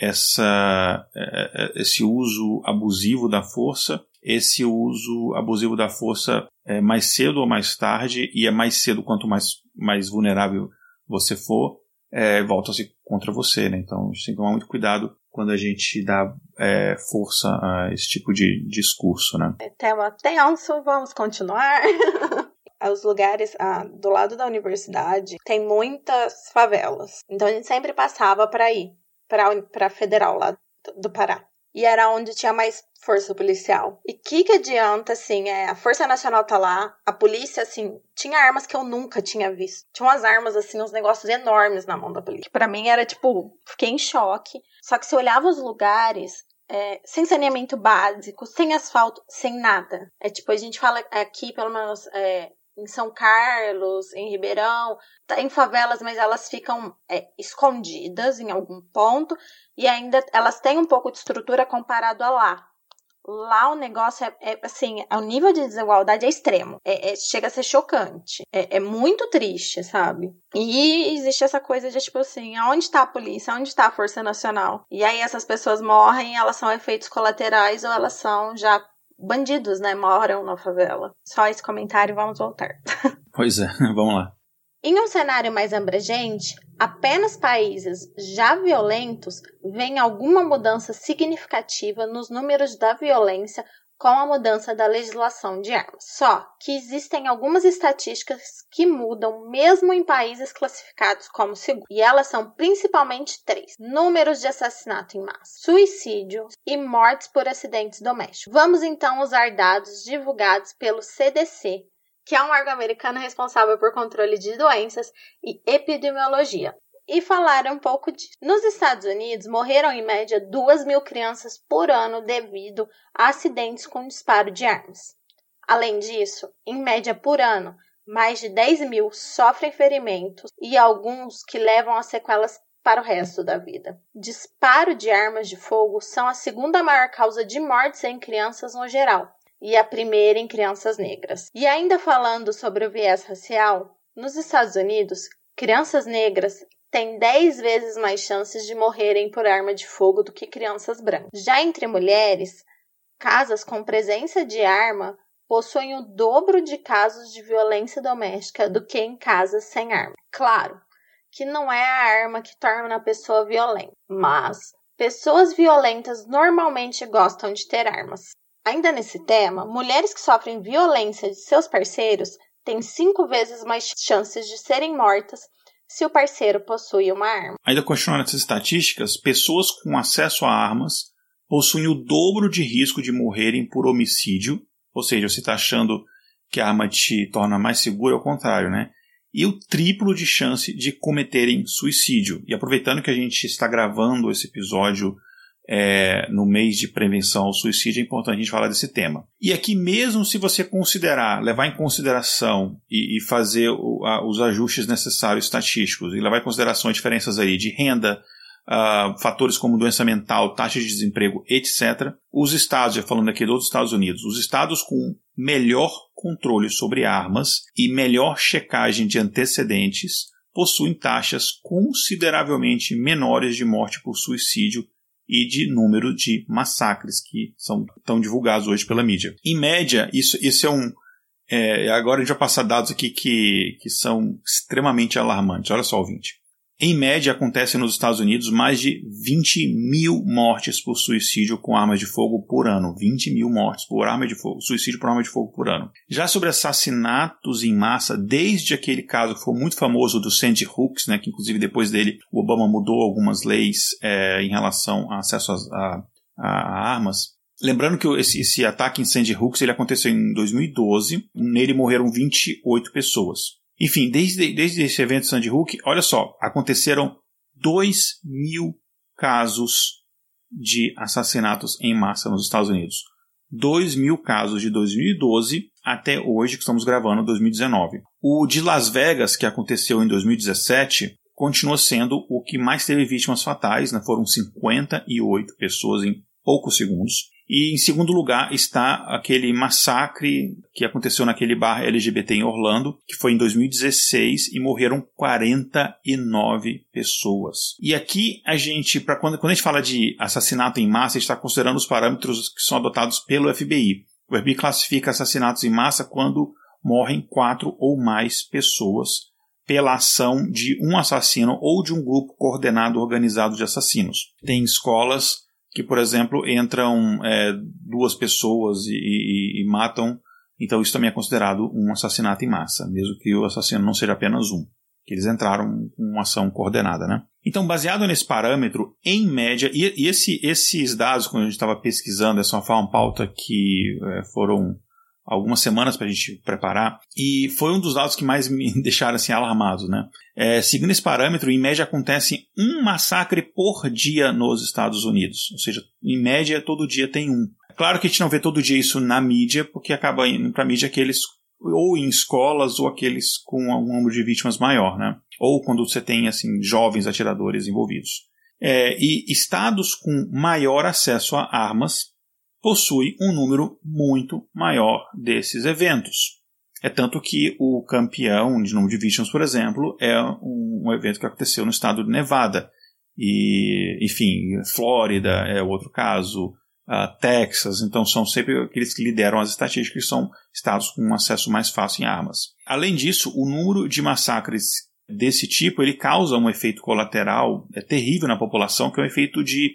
essa, é, é, esse uso abusivo da força, esse uso abusivo da força é mais cedo ou mais tarde, e é mais cedo quanto mais, mais vulnerável você for, é, volta-se contra você, né? Então a gente tem que tomar muito cuidado quando a gente dá é, força a esse tipo de discurso, né? É tema tenso, vamos continuar. Os lugares ah, do lado da universidade tem muitas favelas. Então a gente sempre passava para ir para a federal lá do Pará e era onde tinha mais força policial. E que que adianta, assim, é, a Força Nacional tá lá, a polícia, assim, tinha armas que eu nunca tinha visto. Tinha umas armas, assim, uns negócios enormes na mão da polícia. Pra mim era, tipo, fiquei em choque. Só que se olhava os lugares, é, sem saneamento básico, sem asfalto, sem nada. É tipo, a gente fala aqui, pelo menos, é, em São Carlos, em Ribeirão, tá em favelas, mas elas ficam é, escondidas em algum ponto e ainda elas têm um pouco de estrutura comparado a lá. Lá o negócio é, é assim, o nível de desigualdade é extremo. É, é chega a ser chocante. É, é, muito triste, sabe? E existe essa coisa de tipo assim, aonde está a polícia? Onde está a Força Nacional? E aí essas pessoas morrem, elas são efeitos colaterais ou elas são já bandidos, né, moram na favela. Só esse comentário, vamos voltar. Pois é, vamos lá. Em um cenário mais abrangente, apenas países já violentos veem alguma mudança significativa nos números da violência com a mudança da legislação de armas. Só que existem algumas estatísticas que mudam mesmo em países classificados como seguros, e elas são principalmente três: números de assassinato em massa, suicídio e mortes por acidentes domésticos. Vamos então usar dados divulgados pelo CDC, que é um órgão americano responsável por controle de doenças e epidemiologia e falar um pouco disso. Nos Estados Unidos, morreram em média 2 mil crianças por ano devido a acidentes com disparo de armas. Além disso, em média por ano, mais de 10 mil sofrem ferimentos e alguns que levam a sequelas para o resto da vida. Disparo de armas de fogo são a segunda maior causa de mortes em crianças no geral e a primeira em crianças negras. E ainda falando sobre o viés racial, nos Estados Unidos, crianças negras têm 10 vezes mais chances de morrerem por arma de fogo do que crianças brancas. Já entre mulheres, casas com presença de arma possuem o dobro de casos de violência doméstica do que em casas sem arma. Claro que não é a arma que torna a pessoa violenta, mas pessoas violentas normalmente gostam de ter armas. Ainda nesse tema, mulheres que sofrem violência de seus parceiros têm cinco vezes mais chances de serem mortas se o parceiro possui uma arma. Ainda continuando essas estatísticas, pessoas com acesso a armas possuem o dobro de risco de morrerem por homicídio, ou seja, você está achando que a arma te torna mais seguro, ao contrário, né? E o triplo de chance de cometerem suicídio. E aproveitando que a gente está gravando esse episódio é, no mês de prevenção ao suicídio, é importante a gente falar desse tema. E aqui, mesmo se você considerar, levar em consideração e, e fazer o, a, os ajustes necessários estatísticos, e levar em consideração as diferenças aí de renda, uh, fatores como doença mental, taxa de desemprego, etc., os estados, já falando aqui dos Estados Unidos, os estados com melhor controle sobre armas e melhor checagem de antecedentes possuem taxas consideravelmente menores de morte por suicídio e de número de massacres que são tão divulgados hoje pela mídia. Em média, isso, isso é um. É, agora a gente vai passar dados aqui que, que são extremamente alarmantes. Olha só, ouvinte. Em média, acontecem nos Estados Unidos mais de 20 mil mortes por suicídio com armas de fogo por ano. 20 mil mortes por arma de fogo, suicídio por arma de fogo por ano. Já sobre assassinatos em massa, desde aquele caso que foi muito famoso do Sandy Hooks, né, que inclusive depois dele o Obama mudou algumas leis é, em relação a acesso a, a, a armas, Lembrando que esse, esse, ataque em Sandy Hooks ele aconteceu em 2012. Nele morreram 28 pessoas. Enfim, desde, desde esse evento Sandy Hook, olha só, aconteceram 2 mil casos de assassinatos em massa nos Estados Unidos. 2 mil casos de 2012 até hoje, que estamos gravando, 2019. O de Las Vegas, que aconteceu em 2017, continua sendo o que mais teve vítimas fatais, né? foram 58 pessoas em poucos segundos. E em segundo lugar está aquele massacre que aconteceu naquele bar LGBT em Orlando, que foi em 2016 e morreram 49 pessoas. E aqui a gente, para quando, quando a gente fala de assassinato em massa, está considerando os parâmetros que são adotados pelo FBI. O FBI classifica assassinatos em massa quando morrem quatro ou mais pessoas pela ação de um assassino ou de um grupo coordenado organizado de assassinos. Tem escolas que, por exemplo, entram é, duas pessoas e, e, e, matam, então isso também é considerado um assassinato em massa, mesmo que o assassino não seja apenas um, que eles entraram com uma ação coordenada, né? Então, baseado nesse parâmetro, em média, e, e esse, esses dados, quando a gente estava pesquisando, essa foi uma pauta que é, foram algumas semanas para a gente preparar, e foi um dos dados que mais me deixaram assim alarmado, né? É, seguindo esse parâmetro, em média acontece um massacre por dia nos Estados Unidos, ou seja, em média todo dia tem um. Claro que a gente não vê todo dia isso na mídia, porque acaba indo para a mídia aqueles ou em escolas ou aqueles com um número de vítimas maior, né? Ou quando você tem assim jovens atiradores envolvidos. É, e estados com maior acesso a armas possui um número muito maior desses eventos. É tanto que o campeão de de vítimas, por exemplo, é um, evento que aconteceu no estado de Nevada. E, enfim, Flórida é outro caso, uh, Texas, então são sempre aqueles que lideram as estatísticas, que são estados com um acesso mais fácil em armas. Além disso, o número de massacres desse tipo ele causa um efeito colateral é terrível na população, que é um efeito de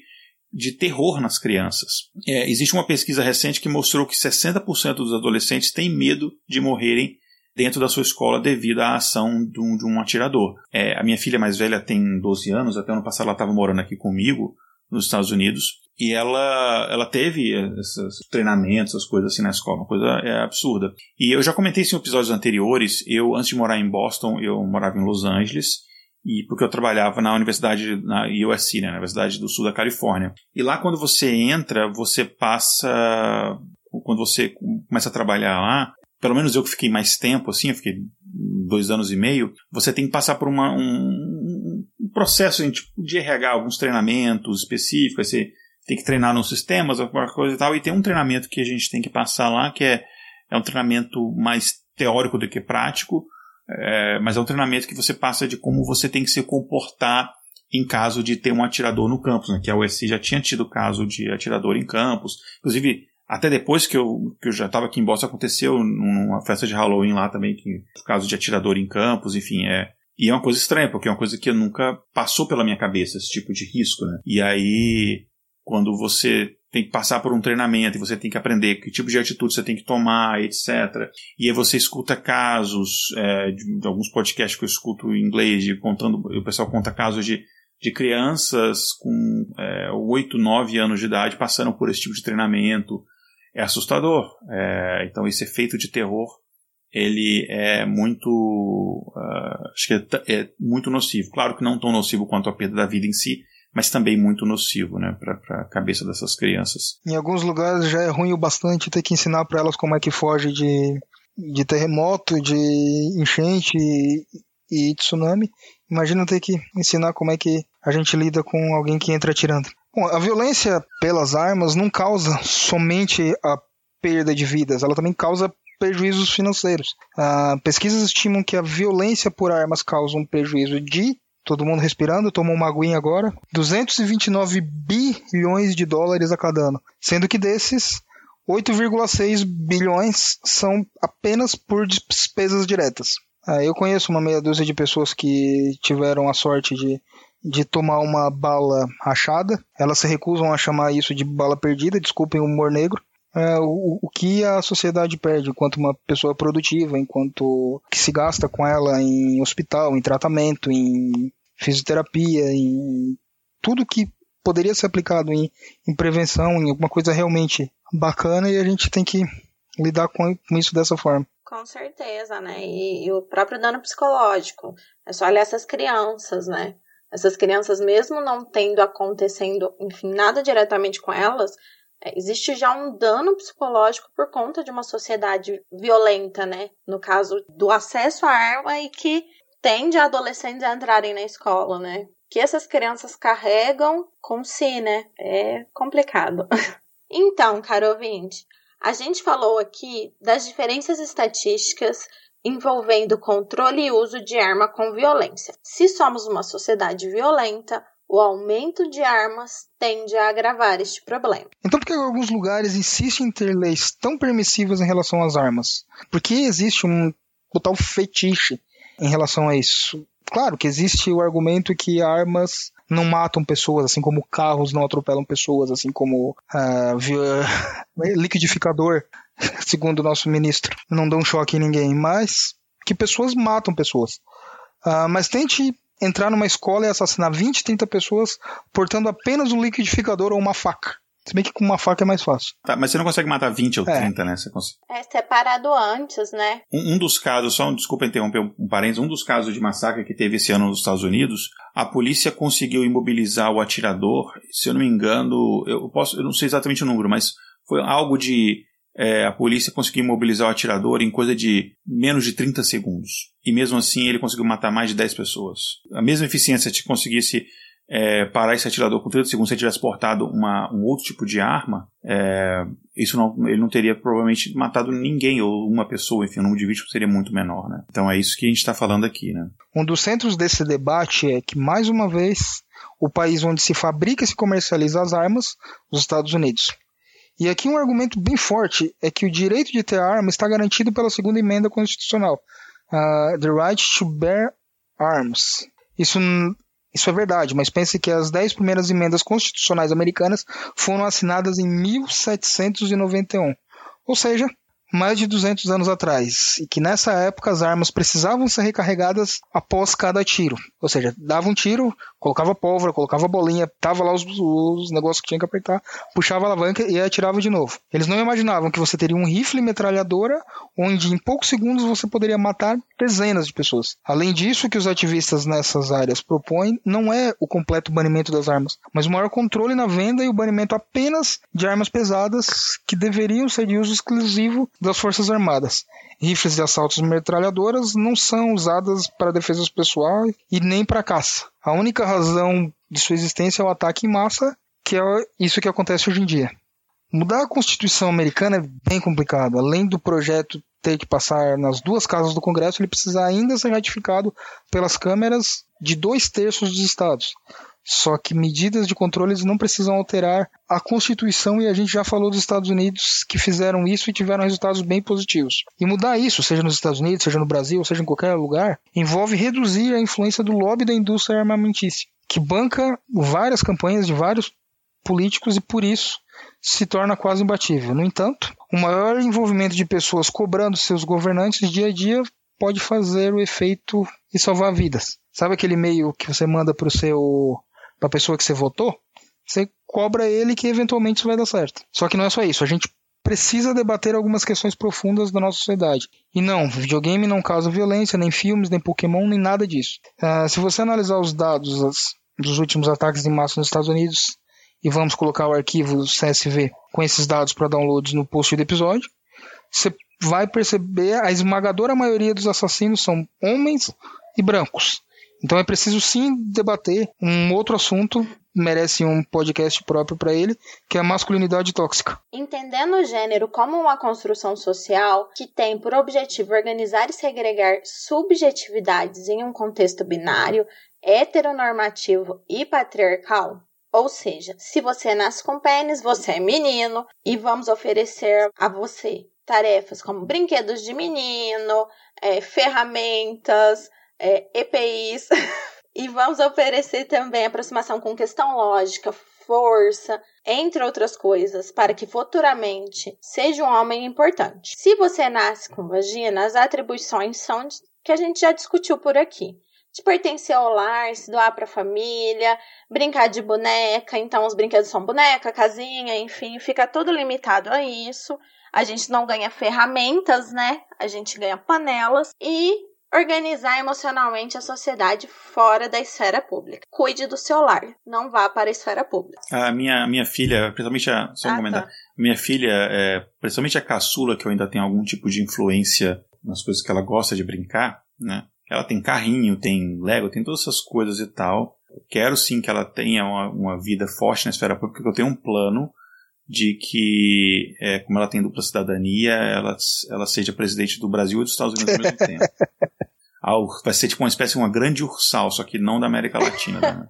de terror nas crianças. É, existe uma pesquisa recente que mostrou que 60% dos adolescentes têm medo de morrerem dentro da sua escola devido à ação de um, de um atirador. É, a minha filha mais velha tem 12 anos, até ano passado ela estava morando aqui comigo nos Estados Unidos e ela, ela teve esses treinamentos, essas coisas assim na escola, uma coisa é, absurda. E eu já comentei isso em episódios anteriores. Eu, antes de morar em Boston, eu morava em Los Angeles e porque eu trabalhava na universidade na USC, né, na Universidade do Sul da Califórnia. E lá quando você entra, você passa quando você começa a trabalhar lá, pelo menos eu que fiquei mais tempo assim, eu fiquei dois anos e meio, você tem que passar por uma, um, um processo assim, tipo, de RH, alguns treinamentos específicos, você tem que treinar nos sistemas, alguma coisa e tal, e tem um treinamento que a gente tem que passar lá, que é, é um treinamento mais teórico do que prático, é, mas é um treinamento que você passa de como você tem que se comportar em caso de ter um atirador no campus, né? que a USC já tinha tido caso de atirador em campus. Inclusive, até depois que eu, que eu já estava aqui em Boston, aconteceu numa festa de Halloween lá também, que caso de atirador em campus, enfim, é. E é uma coisa estranha, porque é uma coisa que nunca passou pela minha cabeça, esse tipo de risco, né? E aí, quando você tem que passar por um treinamento e você tem que aprender que tipo de atitude você tem que tomar, etc. E aí você escuta casos é, de, de, alguns podcasts que eu escuto em inglês, de contando, o pessoal conta casos de, de crianças com é, 8, 9 anos de idade passando por esse tipo de treinamento. É assustador. É, então esse efeito de terror ele é muito uh, acho que é, é muito nocivo. Claro que não tão nocivo quanto a perda da vida em si, mas também muito nocivo, né, para a cabeça dessas crianças. Em alguns lugares já é ruim o bastante ter que ensinar para elas como é que foge de, de terremoto, de enchente e, e tsunami. Imagina ter que ensinar como é que a gente lida com alguém que entra atirando. Bom, a violência pelas armas não causa somente a perda de vidas, ela também causa prejuízos financeiros. Uh, pesquisas estimam que a violência por armas causa um prejuízo de todo mundo respirando, tomou uma aguinha agora, 229 bilhões de dólares a cada ano, sendo que desses 8,6 bilhões são apenas por despesas diretas. Ah, eu conheço uma meia dúzia de pessoas que tiveram a sorte de, de tomar uma bala rachada. Elas se recusam a chamar isso de bala perdida, desculpem o humor negro. É, o, o que a sociedade perde enquanto uma pessoa produtiva, enquanto que se gasta com ela em hospital, em tratamento, em fisioterapia, em tudo que poderia ser aplicado em, em prevenção, em alguma coisa realmente bacana, e a gente tem que lidar com, com isso dessa forma. Com certeza, né? E, e, o próprio dano psicológico. É só olhar essas crianças, né? Essas crianças, mesmo não tendo acontecendo, enfim, nada diretamente com elas, é, existe já um dano psicológico por conta de uma sociedade violenta, né? No caso do acesso à arma e que tende adolescentes a entrarem na escola, né? Que essas crianças carregam com si, né? É complicado. então, caro ouvinte, a gente falou aqui das diferenças estatísticas envolvendo controle e uso de arma com violência. Se somos uma sociedade violenta, o aumento de armas tende a agravar este problema. Então, por que alguns lugares insistem em ter leis tão permissivas em relação às armas? Por que existe um total fetiche em relação a isso. Claro que existe o argumento que armas não matam pessoas, assim como carros não atropelam pessoas, assim como uh, liquidificador, segundo o nosso ministro, não dão choque em ninguém, mas que pessoas matam pessoas. Uh, mas tente entrar numa escola e assassinar 20, 30 pessoas portando apenas um liquidificador ou uma faca. Se bem que com uma faca é mais fácil. Tá, mas você não consegue matar 20 ou 30, é. né? Você consegue... É separado antes, né? Um, um dos casos, só desculpa interromper um, um parênteses, um dos casos de massacre que teve esse ano nos Estados Unidos, a polícia conseguiu imobilizar o atirador, se eu não me engano, eu posso, eu não sei exatamente o número, mas foi algo de é, a polícia conseguiu imobilizar o atirador em coisa de menos de 30 segundos. E mesmo assim ele conseguiu matar mais de 10 pessoas. A mesma eficiência se conseguisse é, parar esse atirador com 30 segundos se ele tivesse portado uma, um outro tipo de arma, é, isso não, ele não teria provavelmente matado ninguém ou uma pessoa, enfim, o número de vítimas seria muito menor, né? Então é isso que a gente está falando aqui, né? Um dos centros desse debate é que, mais uma vez, o país onde se fabrica e se comercializa as armas, os Estados Unidos. E aqui um argumento bem forte é que o direito de ter arma está garantido pela segunda emenda constitucional, uh, the right to bear arms. Isso Isso é verdade, mas pense que as dez primeiras emendas constitucionais americanas foram assinadas em 1791. Ou seja, mais de 200 anos atrás, e que nessa época as armas precisavam ser recarregadas após cada tiro. Ou seja, dava um tiro, colocava pólvora, colocava bolinha, tava lá os, os negócios que tinha que apertar, puxava a alavanca e atirava de novo. Eles não imaginavam que você teria um rifle metralhadora onde em poucos segundos você poderia matar dezenas de pessoas. Além disso, o que os ativistas nessas áreas propõem não é o completo banimento das armas, mas o maior controle na venda e o banimento apenas de armas pesadas que deveriam ser de uso exclusivo das Forças Armadas. Rifles e assaltos metralhadoras não são usadas para defesa pessoal e nem para caça. A única razão de sua existência é o ataque em massa, que é isso que acontece hoje em dia. Mudar a Constituição americana é bem complicado. Além do projeto ter que passar nas duas casas do Congresso, ele precisa ainda ser ratificado pelas câmeras de dois terços dos estados. Só que medidas de controle não precisam alterar a Constituição e a gente já falou dos Estados Unidos que fizeram isso e tiveram resultados bem positivos. E mudar isso, seja nos Estados Unidos, seja no Brasil, seja em qualquer lugar, envolve reduzir a influência do lobby da indústria armamentícia, que banca várias campanhas de vários políticos e por isso se torna quase imbatível. No entanto, o maior envolvimento de pessoas cobrando seus governantes dia a dia pode fazer o efeito e salvar vidas. Sabe aquele e-mail que você manda para o seu para a pessoa que você votou, você cobra ele que eventualmente isso vai dar certo. Só que não é só isso, a gente precisa debater algumas questões profundas da nossa sociedade. E não, videogame não causa violência, nem filmes, nem Pokémon, nem nada disso. Uh, se você analisar os dados dos últimos ataques em massa nos Estados Unidos, e vamos colocar o arquivo CSV com esses dados para downloads no post do episódio, você vai perceber a esmagadora maioria dos assassinos são homens e brancos. Então é preciso sim debater um outro assunto, merece um podcast próprio para ele, que é a masculinidade tóxica. Entendendo o gênero como uma construção social que tem por objetivo organizar e segregar subjetividades em um contexto binário, heteronormativo e patriarcal, ou seja, se você nasce com pênis, você é menino e vamos oferecer a você tarefas como brinquedos de menino, é, ferramentas, é, EPIs. e vamos oferecer também aproximação com questão lógica, força, entre outras coisas, para que futuramente seja um homem importante. Se você nasce com vagina, as atribuições são que a gente já discutiu por aqui. De pertencer ao lar, se doar para a família, brincar de boneca, então os brinquedos são boneca, casinha, enfim, fica tudo limitado a isso. A gente não ganha ferramentas, né? A gente ganha panelas e Organizar emocionalmente a sociedade fora da esfera pública. Cuide do seu lar, não vá para a esfera pública. A minha, minha filha, principalmente a. Só um ah, comentário. Tá. Minha filha, é, principalmente a caçula, que eu ainda tenho algum tipo de influência nas coisas que ela gosta de brincar, né? Ela tem carrinho, tem Lego, tem todas essas coisas e tal. quero sim que ela tenha uma, uma vida forte na esfera pública, porque eu tenho um plano de que, é, como ela tem dupla cidadania, ela, ela seja presidente do Brasil e dos Estados Unidos ao mesmo tempo. Vai ser tipo uma espécie de uma grande ursal, só que não da América Latina. Né?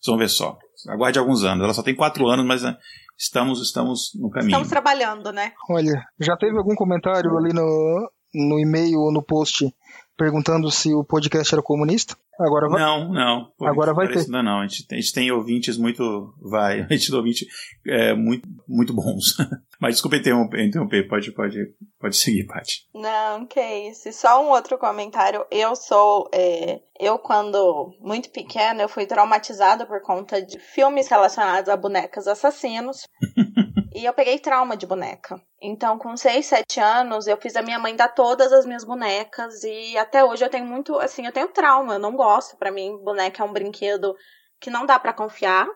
Vocês vão ver só. Aguarde alguns anos. Ela só tem quatro anos, mas né, estamos, estamos no caminho. Estamos trabalhando, né? Ainda já teve algum comentário ali no, no e-mail ou no post perguntando se o podcast era comunista? Agora vai. Não, não. Agora vai ter. Ainda não. A gente, tem, a gente tem ouvintes muito. Vai. A gente tem ouvintes é, muito, muito bons. Mas desculpa interromper, interromper. Pode, pode, pode seguir, Paty. Não, que isso. Só um outro comentário. Eu sou. É, eu, quando muito pequena, eu fui traumatizada por conta de filmes relacionados a bonecas assassinos. E eu peguei trauma de boneca. Então, com 6, 7 anos, eu fiz a minha mãe dar todas as minhas bonecas. E até hoje eu tenho muito, assim, eu tenho trauma. Eu não gosto. para mim, boneca é um brinquedo que não dá para confiar.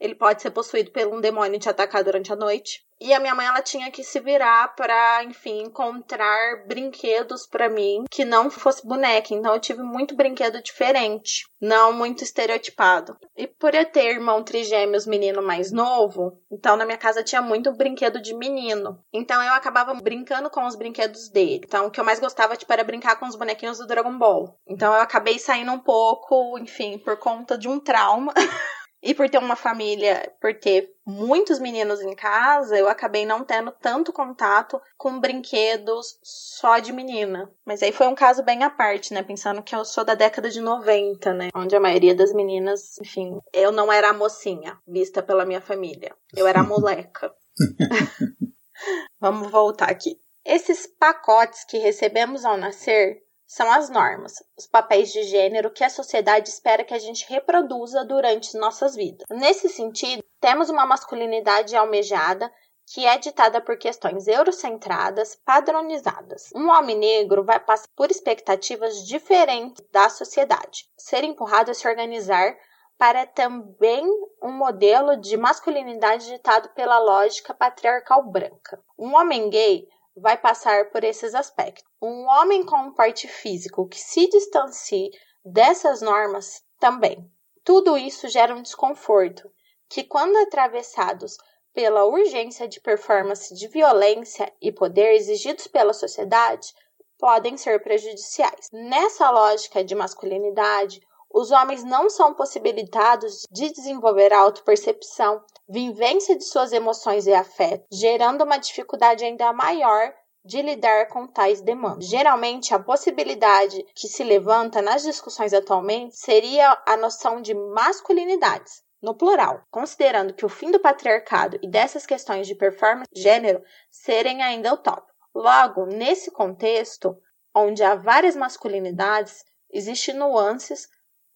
Ele pode ser possuído por um demônio e te atacar durante a noite. E a minha mãe ela tinha que se virar para, enfim, encontrar brinquedos para mim que não fosse boneca. Então eu tive muito brinquedo diferente, não muito estereotipado. E por eu ter irmão trigêmeos menino mais novo, então na minha casa tinha muito brinquedo de menino. Então eu acabava brincando com os brinquedos dele. Então o que eu mais gostava tipo era brincar com os bonequinhos do Dragon Ball. Então eu acabei saindo um pouco, enfim, por conta de um trauma. E por ter uma família, por ter muitos meninos em casa, eu acabei não tendo tanto contato com brinquedos só de menina. Mas aí foi um caso bem à parte, né? Pensando que eu sou da década de 90, né? Onde a maioria das meninas, enfim, eu não era a mocinha vista pela minha família. Eu era a moleca. Vamos voltar aqui. Esses pacotes que recebemos ao nascer são as normas, os papéis de gênero que a sociedade espera que a gente reproduza durante nossas vidas. Nesse sentido, temos uma masculinidade almejada que é ditada por questões eurocentradas, padronizadas. Um homem negro vai passar por expectativas diferentes da sociedade, ser empurrado a se organizar para também um modelo de masculinidade ditado pela lógica patriarcal branca. Um homem gay vai passar por esses aspectos. Um homem com um porte físico que se distancie dessas normas também. Tudo isso gera um desconforto que, quando atravessados pela urgência de performance de violência e poder exigidos pela sociedade, podem ser prejudiciais. Nessa lógica de masculinidade, os homens não são possibilitados de desenvolver a autopercepção, vivência de suas emoções e afetos, gerando uma dificuldade ainda maior de lidar com tais demandas. Geralmente, a possibilidade que se levanta nas discussões atualmente seria a noção de masculinidades, no plural, considerando que o fim do patriarcado e dessas questões de performance gênero serem ainda o top. Logo, nesse contexto, onde há várias masculinidades, existem nuances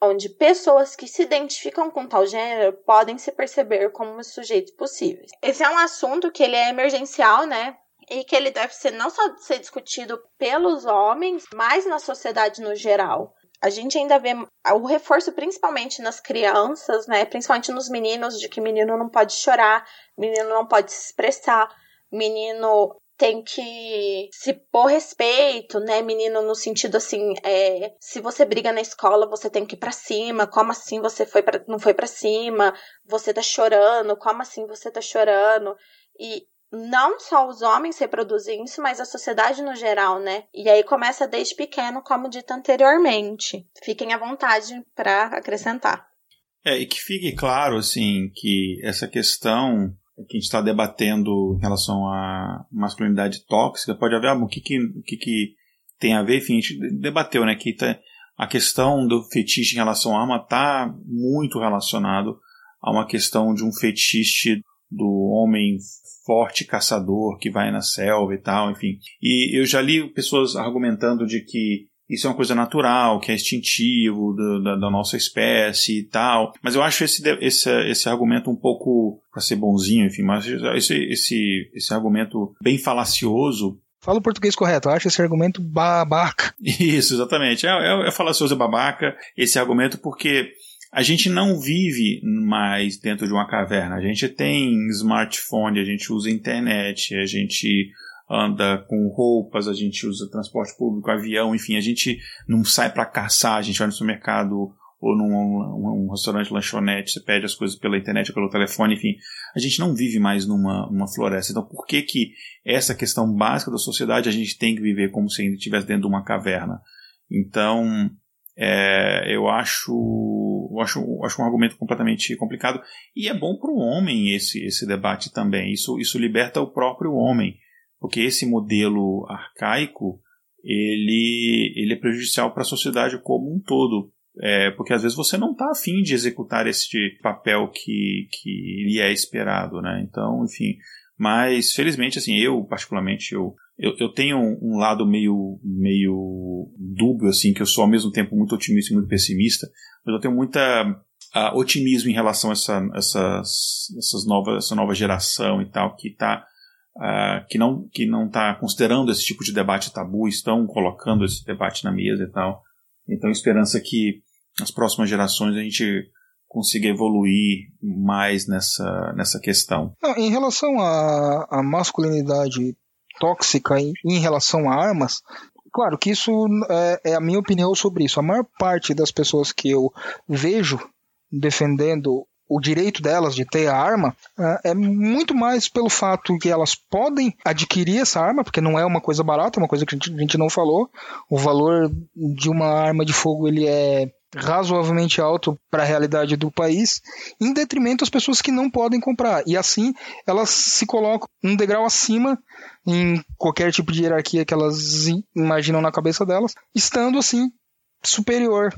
onde pessoas que se identificam com tal gênero podem se perceber como sujeitos possíveis. Esse é um assunto que ele é emergencial, né? E que ele deve ser não só ser discutido pelos homens, mas na sociedade no geral. A gente ainda vê o reforço principalmente nas crianças, né? Principalmente nos meninos, de que menino não pode chorar, menino não pode se expressar, menino tem que se pôr respeito, né, menino, no sentido assim, é, se você briga na escola, você tem que ir pra cima, como assim você foi pra, não foi para cima, você tá chorando, como assim você tá chorando, e não só os homens reproduzem isso, mas a sociedade no geral, né? E aí começa desde pequeno, como dito anteriormente. Fiquem à vontade para acrescentar. É, e que fique claro, assim, que essa questão que a gente está debatendo em relação à masculinidade tóxica, pode haver ah, o que, que, que, que tem a ver, enfim, a gente debateu, né, que tá, a questão do fetiche em relação à arma está muito relacionado a uma questão de um fetiche do homem forte caçador que vai na selva e tal, enfim. E eu já li pessoas argumentando de que isso é uma coisa natural, que é instintivo do, da, da, nossa espécie e tal. Mas eu acho esse, esse, esse argumento um pouco, para ser bonzinho, enfim, mas esse, esse, esse argumento bem falacioso. Fala o português correto, eu acho esse argumento babaca. Isso, exatamente. É, é, é falacioso e babaca esse argumento porque a gente não vive mais dentro de uma caverna. A gente tem smartphone, a gente usa internet, a gente anda com roupas, a gente usa transporte público, avião, enfim, a gente não sai para caçar, a gente vai no supermercado ou num um, um restaurante, lanchonete, você pede as coisas pela internet ou pelo telefone, enfim, a gente não vive mais numa, numa floresta. Então, por que que essa questão básica da sociedade a gente tem que viver como se ainda estivesse dentro de uma caverna? Então, é, eu acho, eu acho, acho um argumento completamente complicado e é bom para o homem esse, esse debate também. Isso, isso liberta o próprio homem porque esse modelo arcaico ele, ele é prejudicial para a sociedade como um todo. É, porque às vezes você não está afim de executar esse papel que, que lhe é esperado, né? Então, enfim. Mas, felizmente, assim, eu, particularmente, eu, eu, eu tenho um, lado meio, meio dúbio, assim, que eu sou ao mesmo tempo muito otimista e muito pessimista, mas eu tenho muita uh, otimismo em relação a essa, essas, essas novas, essa nova geração e tal, que está uh, que não que não está considerando esse tipo de debate tabu estão colocando esse debate na mesa e tal. Então, esperança que nas próximas gerações a gente consiga evoluir mais nessa, nessa questão. Não, em relação à, masculinidade tóxica em, em relação a armas, claro que isso é, é, a minha opinião sobre isso. A maior parte das pessoas que eu vejo defendendo o direito delas de ter a arma uh, é muito mais pelo fato que elas podem adquirir essa arma, porque não é uma coisa barata, é uma coisa que a gente, não falou. O valor de uma arma de fogo ele é razoavelmente alto para a realidade do país, em detrimento das pessoas que não podem comprar. E assim elas se colocam um degrau acima em qualquer tipo de hierarquia que elas imaginam na cabeça delas, estando assim superior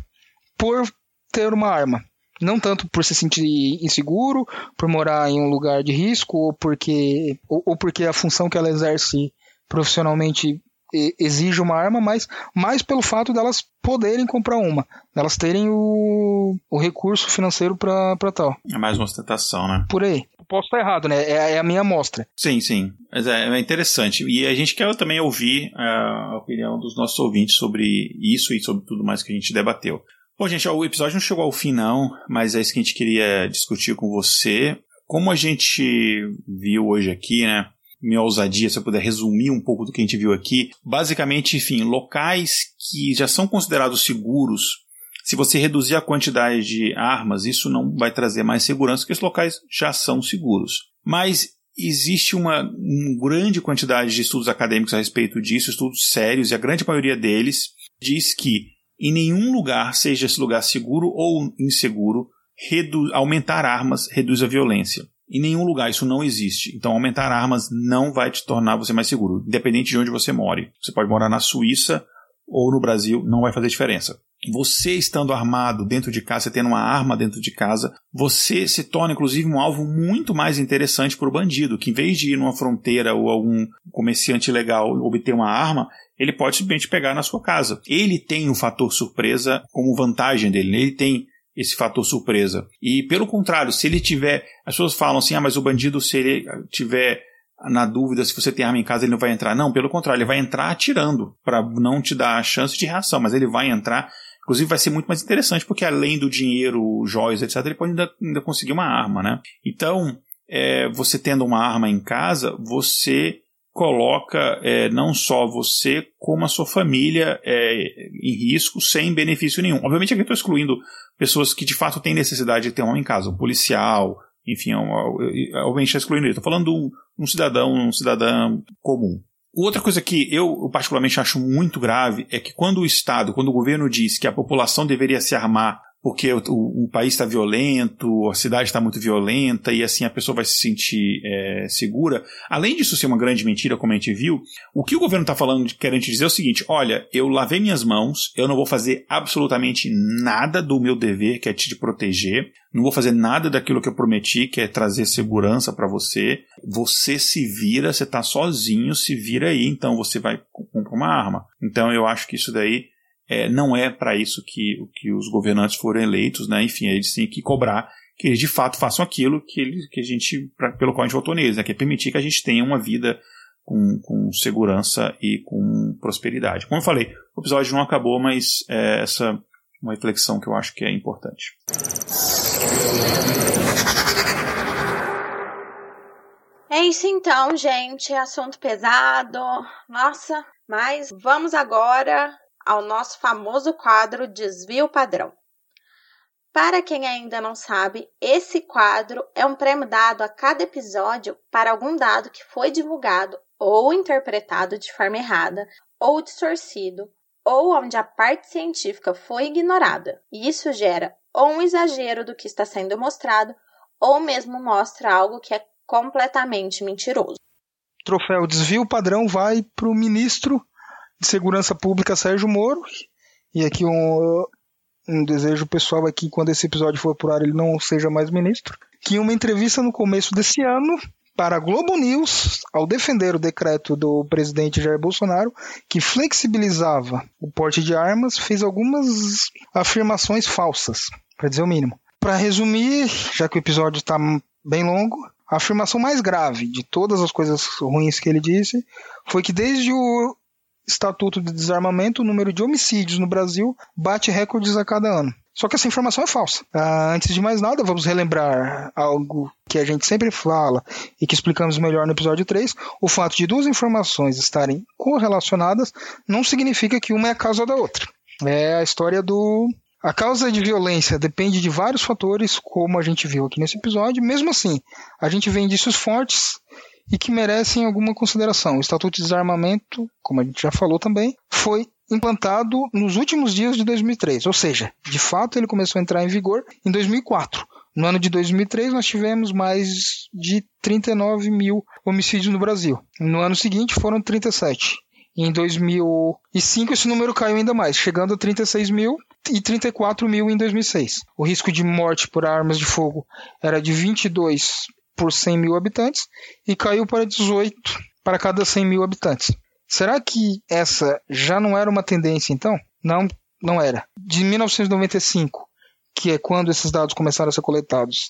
por ter uma arma. Não tanto por se sentir inseguro, por morar em um lugar de risco, ou porque, ou, ou porque a função que ela exerce profissionalmente exige uma arma, mas mais pelo fato delas poderem comprar uma, delas terem o, o recurso financeiro para tal. É mais uma ostentação, né? Por aí. Posso estar errado, né? É, é a minha amostra. Sim, sim. Mas é, é, interessante. E a gente quer também ouvir a opinião dos nossos ouvintes sobre isso e sobre tudo mais que a gente debateu. Bom, gente, o episódio não chegou ao fim, não, mas é isso que a gente queria discutir com você. Como a gente viu hoje aqui, né? minha ousadia, se eu puder resumir um pouco do que a gente viu aqui. Basicamente, enfim, locais que já são considerados seguros. Se você reduzir a quantidade de armas, isso não vai trazer mais segurança, porque os locais já são seguros. Mas existe uma, uma grande quantidade de estudos acadêmicos a respeito disso, estudos sérios, e a grande maioria deles diz que em nenhum lugar, seja esse lugar seguro ou inseguro, aumentar armas reduz a violência. Em nenhum lugar isso não existe. Então, aumentar armas não vai te tornar você mais seguro, independente de onde você more. Você pode morar na Suíça ou no Brasil, não vai fazer diferença. Você estando armado dentro de casa, tendo uma arma dentro de casa, você se torna inclusive um alvo muito mais interessante para o bandido, que em vez de ir numa fronteira ou algum comerciante legal obter uma arma, ele pode simplesmente pegar na sua casa. Ele tem o fator surpresa como vantagem dele, né? ele tem esse fator surpresa. E pelo contrário, se ele tiver. As pessoas falam assim, ah, mas o bandido, se ele tiver na dúvida se você tem arma em casa, ele não vai entrar. Não, pelo contrário, ele vai entrar atirando para não te dar a chance de reação, mas ele vai entrar. Inclusive vai ser muito mais interessante, porque além do dinheiro, joias, etc., ele pode ainda, ainda conseguir uma arma, né? Então, é, você tendo uma arma em casa, você coloca é, não só você, como a sua família é, em risco, sem benefício nenhum. Obviamente aqui eu estou excluindo pessoas que de fato têm necessidade de ter um em casa, um policial, enfim, é obviamente está excluindo ele. Estou falando um, um cidadão, um cidadão comum. Outra coisa que eu particularmente acho muito grave é que quando o Estado, quando o governo diz que a população deveria se armar porque o, o, país está violento, a cidade está muito violenta e assim a pessoa vai se sentir é, segura. Além disso ser uma grande mentira, como a gente viu, o que o governo está falando, querendo dizer é o seguinte: olha, eu lavei minhas mãos, eu não vou fazer absolutamente nada do meu dever, que é te proteger, não vou fazer nada daquilo que eu prometi, que é trazer segurança para você. Você se vira, você está sozinho, se vira aí, então você vai comprar uma arma. Então eu acho que isso daí é, não é para isso que, que os governantes foram eleitos, né? Enfim, eles têm que cobrar que eles de fato façam aquilo que, eles, que a gente, pra, pelo qual a gente votou neles, né? que é permitir que a gente tenha uma vida com, com segurança e com prosperidade. Como eu falei, o episódio não acabou, mas é essa uma reflexão que eu acho que é importante. É isso então, gente. Assunto pesado. Nossa, mas vamos agora ao nosso famoso quadro Desvio Padrão. Para quem ainda não sabe, esse quadro é um prêmio dado a cada episódio para algum dado que foi divulgado ou interpretado de forma errada ou distorcido, ou onde a parte científica foi ignorada. E isso gera ou um exagero do que está sendo mostrado, ou mesmo mostra algo que é completamente mentiroso. Troféu desvio padrão vai para o ministro de Segurança Pública Sérgio Moro. E aqui um, um desejo pessoal aqui, quando esse episódio for por ar, ele não seja mais ministro. Que em uma entrevista no começo desse ano, para a Globo News, ao defender o decreto do presidente Jair Bolsonaro, que flexibilizava o porte de armas, fez algumas afirmações falsas, para dizer o mínimo. Para resumir, já que o episódio está bem longo, a afirmação mais grave de todas as coisas ruins que ele disse foi que desde o Estatuto de Desarmamento, o número de homicídios no Brasil bate recordes a cada ano. Só que essa informação é falsa. Ah, antes de mais nada, vamos relembrar algo que a gente sempre fala e que explicamos melhor no episódio 3. O fato de duas informações estarem correlacionadas não significa que uma é a causa da outra. É a história do. A causa de violência depende de vários fatores, como a gente viu aqui nesse episódio. Mesmo assim, a gente vê indícios fortes e que merecem alguma consideração. O Estatuto de Desarmamento, como a gente já falou também, foi implantado nos últimos dias de 2003, ou seja, de fato ele começou a entrar em vigor em 2004. No ano de 2003, nós tivemos mais de 39 mil homicídios no Brasil. No ano seguinte, foram 37. Em 2005, esse número caiu ainda mais, chegando a 36 mil e 34 mil em 2006. O risco de morte por armas de fogo era de 22 por 100 mil habitantes e caiu para 18 para cada 100 mil habitantes. Será que essa já não era uma tendência então? Não, não era. De 1995, que é quando esses dados começaram a ser coletados,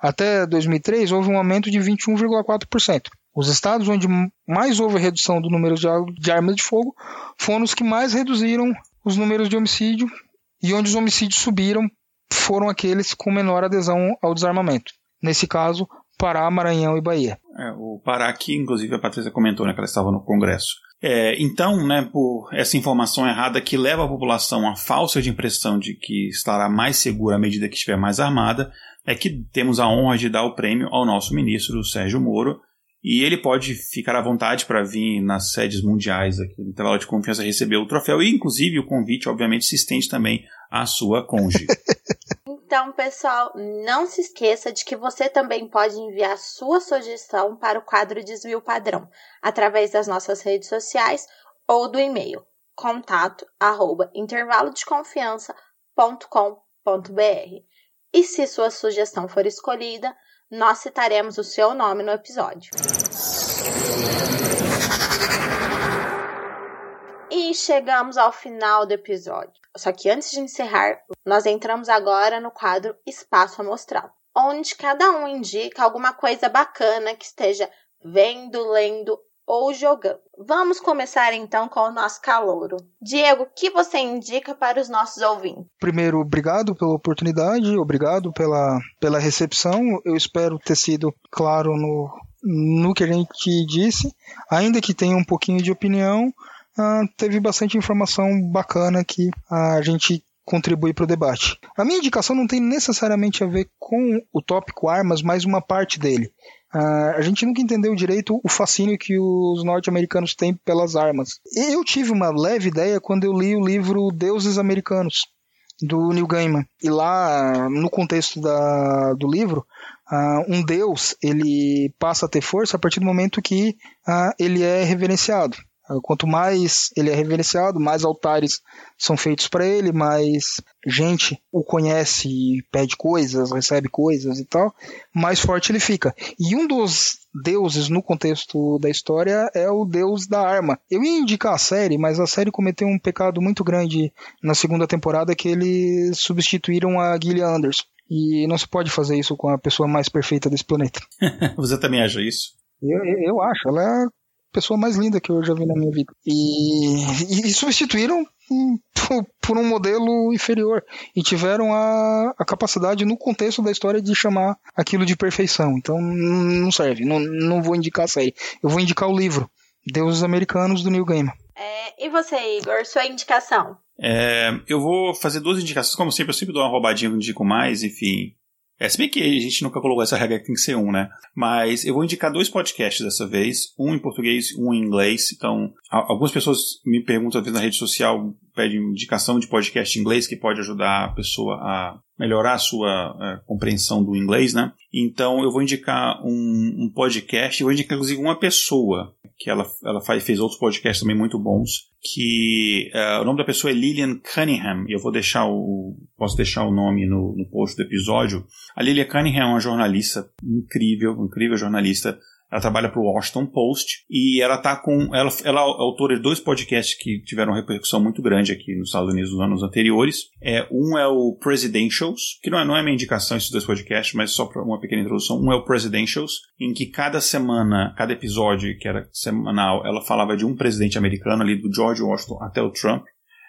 até 2003 houve um aumento de 21,4%. Os estados onde mais houve redução do número de armas de fogo foram os que mais reduziram os números de homicídio e onde os homicídios subiram foram aqueles com menor adesão ao desarmamento. Nesse caso, Pará, Maranhão e Bahia. É, o Pará aqui, inclusive, a Patrícia comentou né, que ela estava no Congresso. É, então, né, por essa informação errada que leva a população à falsa de impressão de que estará mais segura à medida que estiver mais armada, é que temos a honra de dar o prêmio ao nosso ministro Sérgio Moro, e ele pode ficar à vontade para vir nas sedes mundiais aqui no intervalo de confiança receber o troféu, e inclusive o convite, obviamente, se estende também à sua cônjuge. Então, pessoal, não se esqueça de que você também pode enviar sua sugestão para o quadro Desvio Padrão através das nossas redes sociais ou do e-mail contato arroba intervalodeconfiança.com.br. E se sua sugestão for escolhida, nós citaremos o seu nome no episódio. E chegamos ao final do episódio. Só que antes de encerrar, nós entramos agora no quadro Espaço Amostral, onde cada um indica alguma coisa bacana que esteja vendo, lendo ou jogando. Vamos começar então com o nosso calouro. Diego, o que você indica para os nossos ouvintes? Primeiro, obrigado pela oportunidade, obrigado pela, pela recepção. Eu espero ter sido claro no, no que a gente disse, ainda que tenha um pouquinho de opinião uh, teve bastante informação bacana que a gente contribui para o debate. A minha indicação não tem necessariamente a ver com o tópico armas, mas uma parte dele. Uh, a gente nunca entendeu direito o fascínio que os norte-americanos têm pelas armas. Eu tive uma leve ideia quando eu li o livro Deuses Americanos, do Neil Gaiman. E lá, no contexto da, do livro, uh, um deus ele passa a ter força a partir do momento que uh, ele é reverenciado. Quanto mais ele é reverenciado, mais altares são feitos para ele, mais gente o conhece e pede coisas, recebe coisas e tal, mais forte ele fica. E um dos deuses no contexto da história é o deus da arma. Eu ia indicar a série, mas a série cometeu um pecado muito grande na segunda temporada que eles substituíram a Gillian Anderson. E não se pode fazer isso com a pessoa mais perfeita desse planeta. Você também acha isso? Eu, eu acho. Ela é pessoa mais linda que eu já vi na minha vida. E, e, substituíram por, por, um modelo inferior. E tiveram a, a capacidade, no contexto da história, de chamar aquilo de perfeição. Então não serve. Não, não vou indicar a série. Eu vou indicar o livro. Deuses Americanos do Neil Gaiman. É, e você, Igor, sua indicação? É, eu vou fazer duas indicações. Como sempre, eu sempre dou uma roubadinha, não indico mais, enfim. É, se bem que a gente nunca colocou essa regra que tem que ser um, né? Mas eu vou indicar dois podcasts dessa vez, um em português um em inglês. Então, algumas pessoas me perguntam às vezes na rede social, pedem indicação de podcast em inglês que pode ajudar a pessoa a melhorar a sua uh, compreensão do inglês, né? Então eu vou indicar um, um podcast, eu vou indicar inclusive uma pessoa que ela, ela faz, fez outros podcasts também muito bons, que uh, o nome da pessoa é Lillian Cunningham, e eu vou deixar o posso deixar o nome no, no post do episódio. A Lillian Cunningham é uma jornalista incrível, incrível jornalista ela trabalha para o Washington Post e ela tá com. Ela, ela é autora de dois podcasts que tiveram repercussão muito grande aqui nos Estados Unidos nos anos anteriores. É, um é o Presidentials, que não é, não é minha indicação esses dois podcasts, mas só para uma pequena introdução. Um é o Presidentials, em que cada semana, cada episódio, que era semanal, ela falava de um presidente americano, ali do George Washington até o Trump.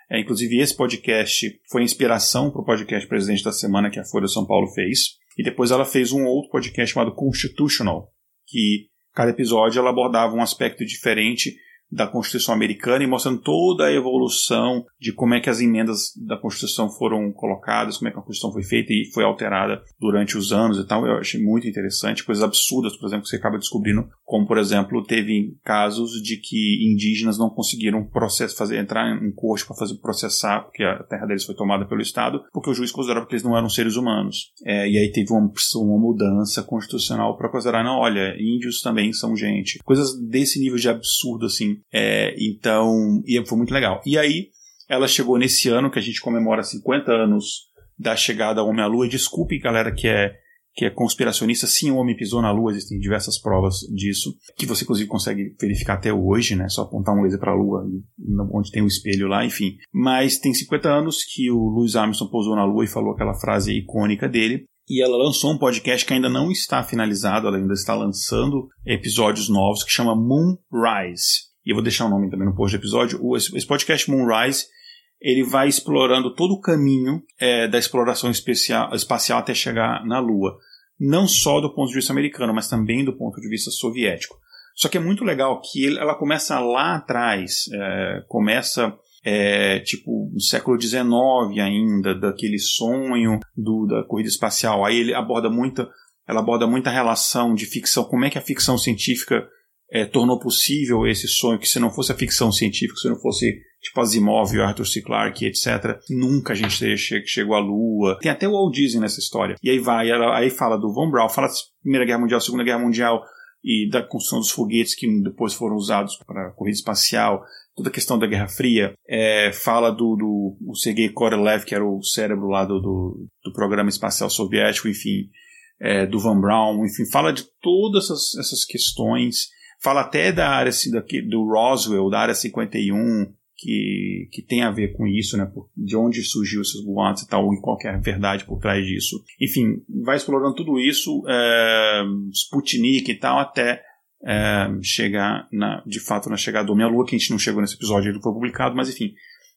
É, inclusive, esse podcast foi inspiração para o podcast Presidente da Semana que a Folha de São Paulo fez. E depois ela fez um outro podcast chamado Constitutional, que cada episódio ela abordava um aspecto diferente da Constituição americana e mostrando toda a evolução de como é que as emendas da Constituição foram colocadas, como é que a Constituição foi feita e foi alterada durante os anos e tal. Eu achei muito interessante, coisas absurdas, por exemplo, que você acaba descobrindo, como por exemplo, teve casos de que indígenas não conseguiram processo, fazer, entrar em corte para fazer processar, porque a terra deles foi tomada pelo Estado, porque o juiz considerava que eles não eram seres humanos. É, e aí teve uma, uma mudança constitucional para considerar, não, olha, índios também são gente. Coisas desse nível de absurdo, assim. É, então, e foi muito legal. E aí, ela chegou nesse ano que a gente comemora 50 anos da chegada ao Homem à Lua. Desculpe, galera, que é que é conspiracionista, sim, o homem pisou na Lua, existem diversas provas disso, que você inclusive consegue verificar até hoje, né? Só apontar um laser para a Lua, onde tem um espelho lá, enfim. Mas tem 50 anos que o Louis Armstrong pousou na Lua e falou aquela frase icônica dele. E ela lançou um podcast que ainda não está finalizado, ela ainda está lançando episódios novos, que chama Moonrise. E eu vou deixar o nome também no post do episódio. Esse podcast Moonrise ele vai explorando todo o caminho é, da exploração especial, espacial até chegar na Lua não só do ponto de vista americano, mas também do ponto de vista soviético. Só que é muito legal que ele, ela começa lá atrás, é, começa é, tipo no século XIX ainda, daquele sonho do, da corrida espacial. Aí ele aborda muita, ela aborda muita relação de ficção, como é que a ficção científica é, tornou possível esse sonho, que se não fosse a ficção científica, se não fosse tipo Asimov, Arthur C. Clarke, etc., nunca a gente teria che chegou à Lua. Tem até o Walt Disney nessa história. E aí vai, ela, aí fala do Von Braun, fala da Primeira Guerra Mundial, Segunda Guerra Mundial e da construção dos foguetes que depois foram usados para a corrida espacial, toda a questão da Guerra Fria, é, fala do, do o Sergei Korolev, que era o cérebro lá do, do, do programa espacial soviético, enfim, é, do Von Braun, enfim, fala de todas essas, essas questões Fala até da área assim, daqui, do Roswell, da área 51, que, que tem a ver com isso, né? De onde surgiu esses boatos e tal, e qual é verdade por trás disso. Enfim, vai explorando tudo isso, é, Sputnik e tal, até é, chegar, na, de fato, na chegada do Homem-Lua, que a gente não chegou nesse episódio, ele foi publicado, mas enfim,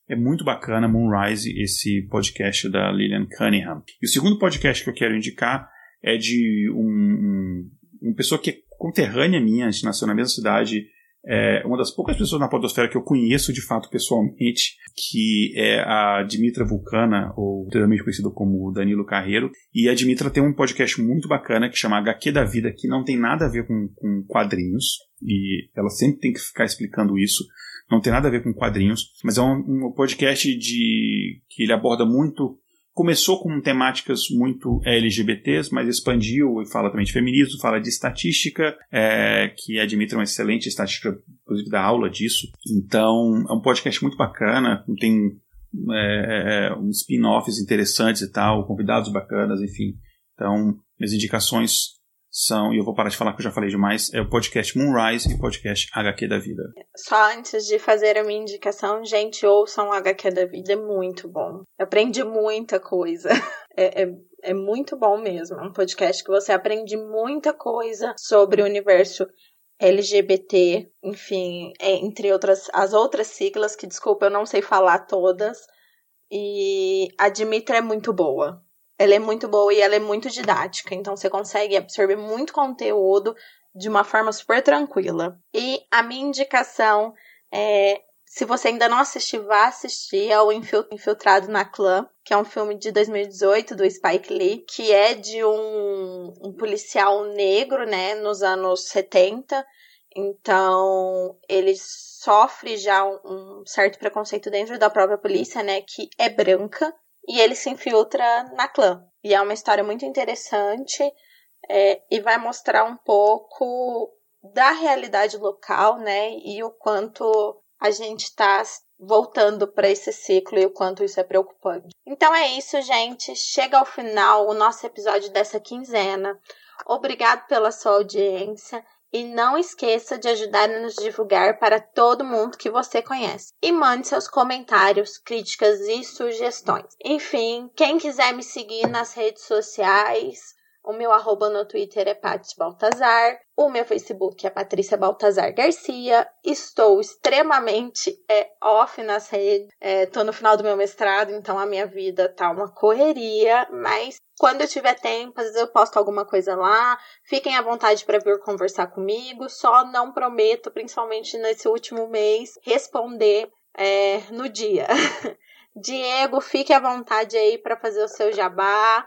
é muito bacana Moonrise, esse podcast da Lillian Cunningham. E o segundo podcast que eu quero indicar é de um, um uma pessoa que é conterrânea minha, a gente nasceu na mesma cidade, é uma das poucas pessoas na podosfera que eu conheço de fato pessoalmente, que é a Dimitra Vulcana, ou anteriormente conhecida como Danilo Carreiro. E a Dimitra tem um podcast muito bacana que chama HQ da Vida, que não tem nada a ver com, com quadrinhos, e ela sempre tem que ficar explicando isso. Não tem nada a ver com quadrinhos, mas é um, um podcast de que ele aborda muito começou com temáticas muito LGBTs, mas expandiu e fala também de feminismo, fala de estatística, é, que admite uma excelente estatística, inclusive da aula disso. Então, é um podcast muito bacana, tem é, é, uns spin-offs interessantes e tal, convidados bacanas, enfim. Então, minhas indicações são, e eu vou parar de falar que eu já falei demais, é o podcast Moonrise e o podcast HQ da Vida. Só antes de fazer a minha indicação, gente, ouçam o HQ da Vida, é muito bom. Eu aprendi muita coisa. É, é, é muito bom mesmo. É um podcast que você aprende muita coisa sobre o universo LGBT, enfim, é, entre outras as outras siglas que desculpa eu não sei falar todas. E a Dimitra é muito boa. Ela é muito boa e ela é muito didática, então você consegue absorver muito conteúdo de uma forma super tranquila. E a minha indicação é se você ainda não assistiu, vá assistir ao Infiltrado na Clã, que é um filme de 2018 do Spike Lee, que é de um, um policial negro, né, nos anos 70. Então, ele sofre já um, um certo preconceito dentro da própria polícia, né, que é branca e ele se infiltra na clã. E é uma história muito interessante é, e vai mostrar um pouco da realidade local, né? E o quanto a gente está voltando para esse ciclo e o quanto isso é preocupante. Então é isso, gente. Chega ao final o nosso episódio dessa quinzena. Obrigado pela sua audiência. E não esqueça de ajudar a nos divulgar para todo mundo que você conhece. E mande seus comentários, críticas e sugestões. Enfim, quem quiser me seguir nas redes sociais, O meu arroba no Twitter é Paty Baltazar. O meu Facebook é Patrícia Baltazar Garcia. Estou extremamente é, off nas redes. Estou é, no final do meu mestrado, então a minha vida tá uma correria. Mas quando eu tiver tempo, às vezes eu posto alguma coisa lá. Fiquem à vontade para vir conversar comigo. Só não prometo, principalmente nesse último mês, responder é, no dia. Diego, fique à vontade aí para fazer o seu jabá.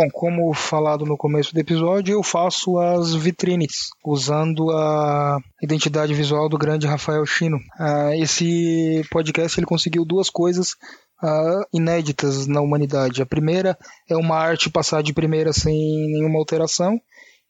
Bom, como falado no começo do episódio, eu faço as vitrines usando a identidade visual do grande Rafael Chino. Uh, esse podcast ele conseguiu duas coisas uh, inéditas na humanidade. A primeira é uma arte passar de primeira sem nenhuma alteração,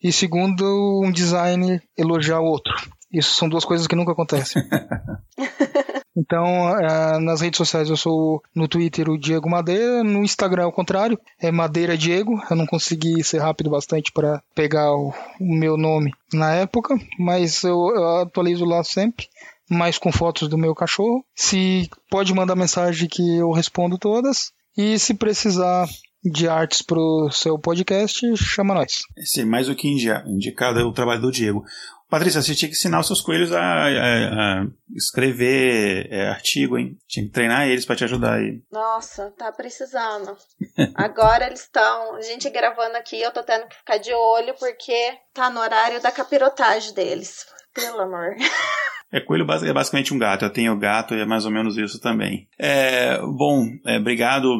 e segundo, um design elogiar o outro. Isso são duas coisas que nunca acontecem. Então, é, nas redes sociais eu sou no Twitter o Diego Madeira, no Instagram é o contrário, é Madeira Diego. Eu não consegui ser rápido bastante para pegar o, o, meu nome na época, mas eu, eu atualizo lá sempre mais com fotos do meu cachorro. Se pode mandar mensagem que eu respondo todas. E se precisar de artes para o seu podcast, chama nós. Sim, mais o que indicado é o trabalho do Diego. Patrícia, você tinha que ensinar os seus coelhos a, a, a escrever é, artigo, hein? Tinha que treinar eles para te ajudar aí. Nossa, tá precisando. Agora eles estão. A gente gravando aqui, eu tô tendo que ficar de olho porque tá no horário da capirotagem deles. Pelo amor. É, coelho é basicamente um gato. Eu tenho gato e é mais ou menos isso também. É, bom, é, obrigado,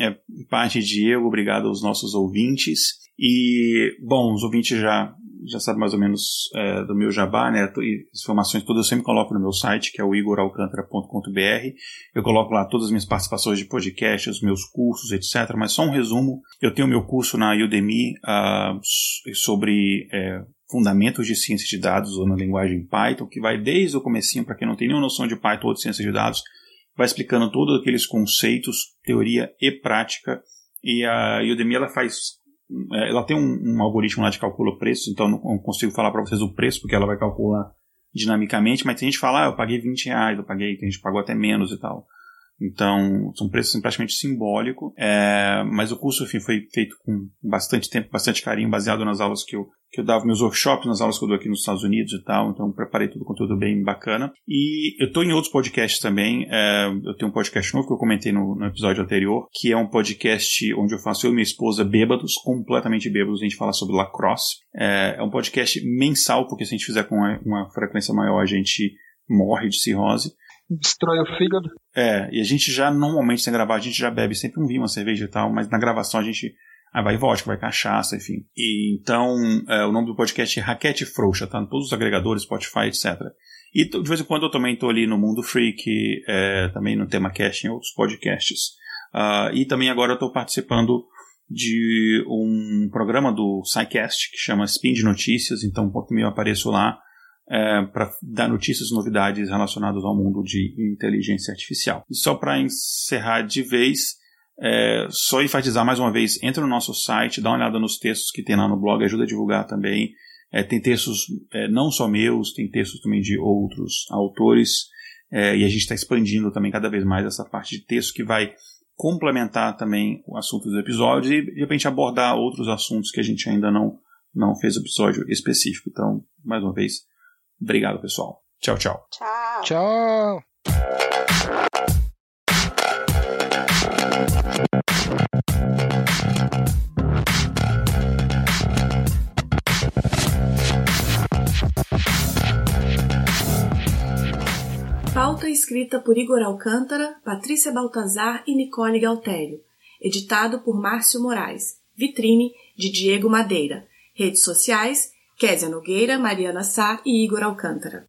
é, parte Diego, obrigado aos nossos ouvintes. E, bom, os ouvintes já já sabe mais ou menos é, do meu jabá, né? As informações todas eu sempre coloco no meu site, que é o igoralcantara.com.br. Eu coloco lá todas as minhas participações de podcast, os meus cursos, etc. Mas só um resumo: eu tenho meu curso na Udemy uh, sobre é, fundamentos de ciência de dados ou na linguagem Python, que vai desde o comecinho para quem não tem nenhuma noção de Python ou de ciência de dados, vai explicando todos aqueles conceitos, teoria e prática. E a Udemy ela faz ela tem um, um, algoritmo lá de calcula preços, então não consigo falar para vocês o preço, porque ela vai calcular dinamicamente, mas tem gente que fala, ah, eu paguei 20 reais, eu paguei, tem gente pagou até menos e tal. Então, são preços assim, praticamente simbólicos, é, mas o curso enfim, foi feito com bastante tempo, bastante carinho, baseado nas aulas que eu, que eu dava, meus workshops, nas aulas que eu dou aqui nos Estados Unidos e tal, então preparei todo o conteúdo bem bacana. E eu estou em outros podcasts também, é, eu tenho um podcast novo que eu comentei no, no, episódio anterior, que é um podcast onde eu faço eu e minha esposa bêbados, completamente bêbados, a gente fala sobre lacrosse. É, é um podcast mensal, porque se a gente fizer com uma, uma frequência maior, a gente morre de cirrose destrói o fígado. É, e a gente já, normalmente, sem gravar, a gente já bebe sempre um vinho, uma cerveja e tal, mas na gravação a gente Aí vai vodka, vai cachaça, enfim. E, então, é, o nome do podcast é Raquete Frouxa, tá? Em todos os agregadores, Spotify, etc. E de vez em quando eu também estou ali no Mundo Freak, é, também no Tema Cast, em outros podcasts. Uh, e também agora eu estou participando de um programa do SciCast que chama Spin de Notícias, então um pouco eu apareço lá é, para dar notícias e novidades relacionadas ao mundo de inteligência artificial. E só para encerrar de vez, é, só enfatizar mais uma vez, entra no nosso site, dá uma olhada nos textos que tem lá no blog, ajuda a divulgar também. É, tem textos é, não só meus, tem textos também de outros autores, é, e a gente está expandindo também cada vez mais essa parte de texto que vai complementar também o assunto dos episódios e de repente abordar outros assuntos que a gente ainda não, não fez episódio específico. Então, mais uma vez, Obrigado, pessoal. Tchau, tchau. Tchau. Tchau. Pauta escrita por Igor Alcântara, Patrícia Baltazar e Nicole Galtério. Editado por Márcio Moraes. Vitrine de Diego Madeira. Redes sociais Késia Nogueira, Mariana Sá e Igor Alcântara.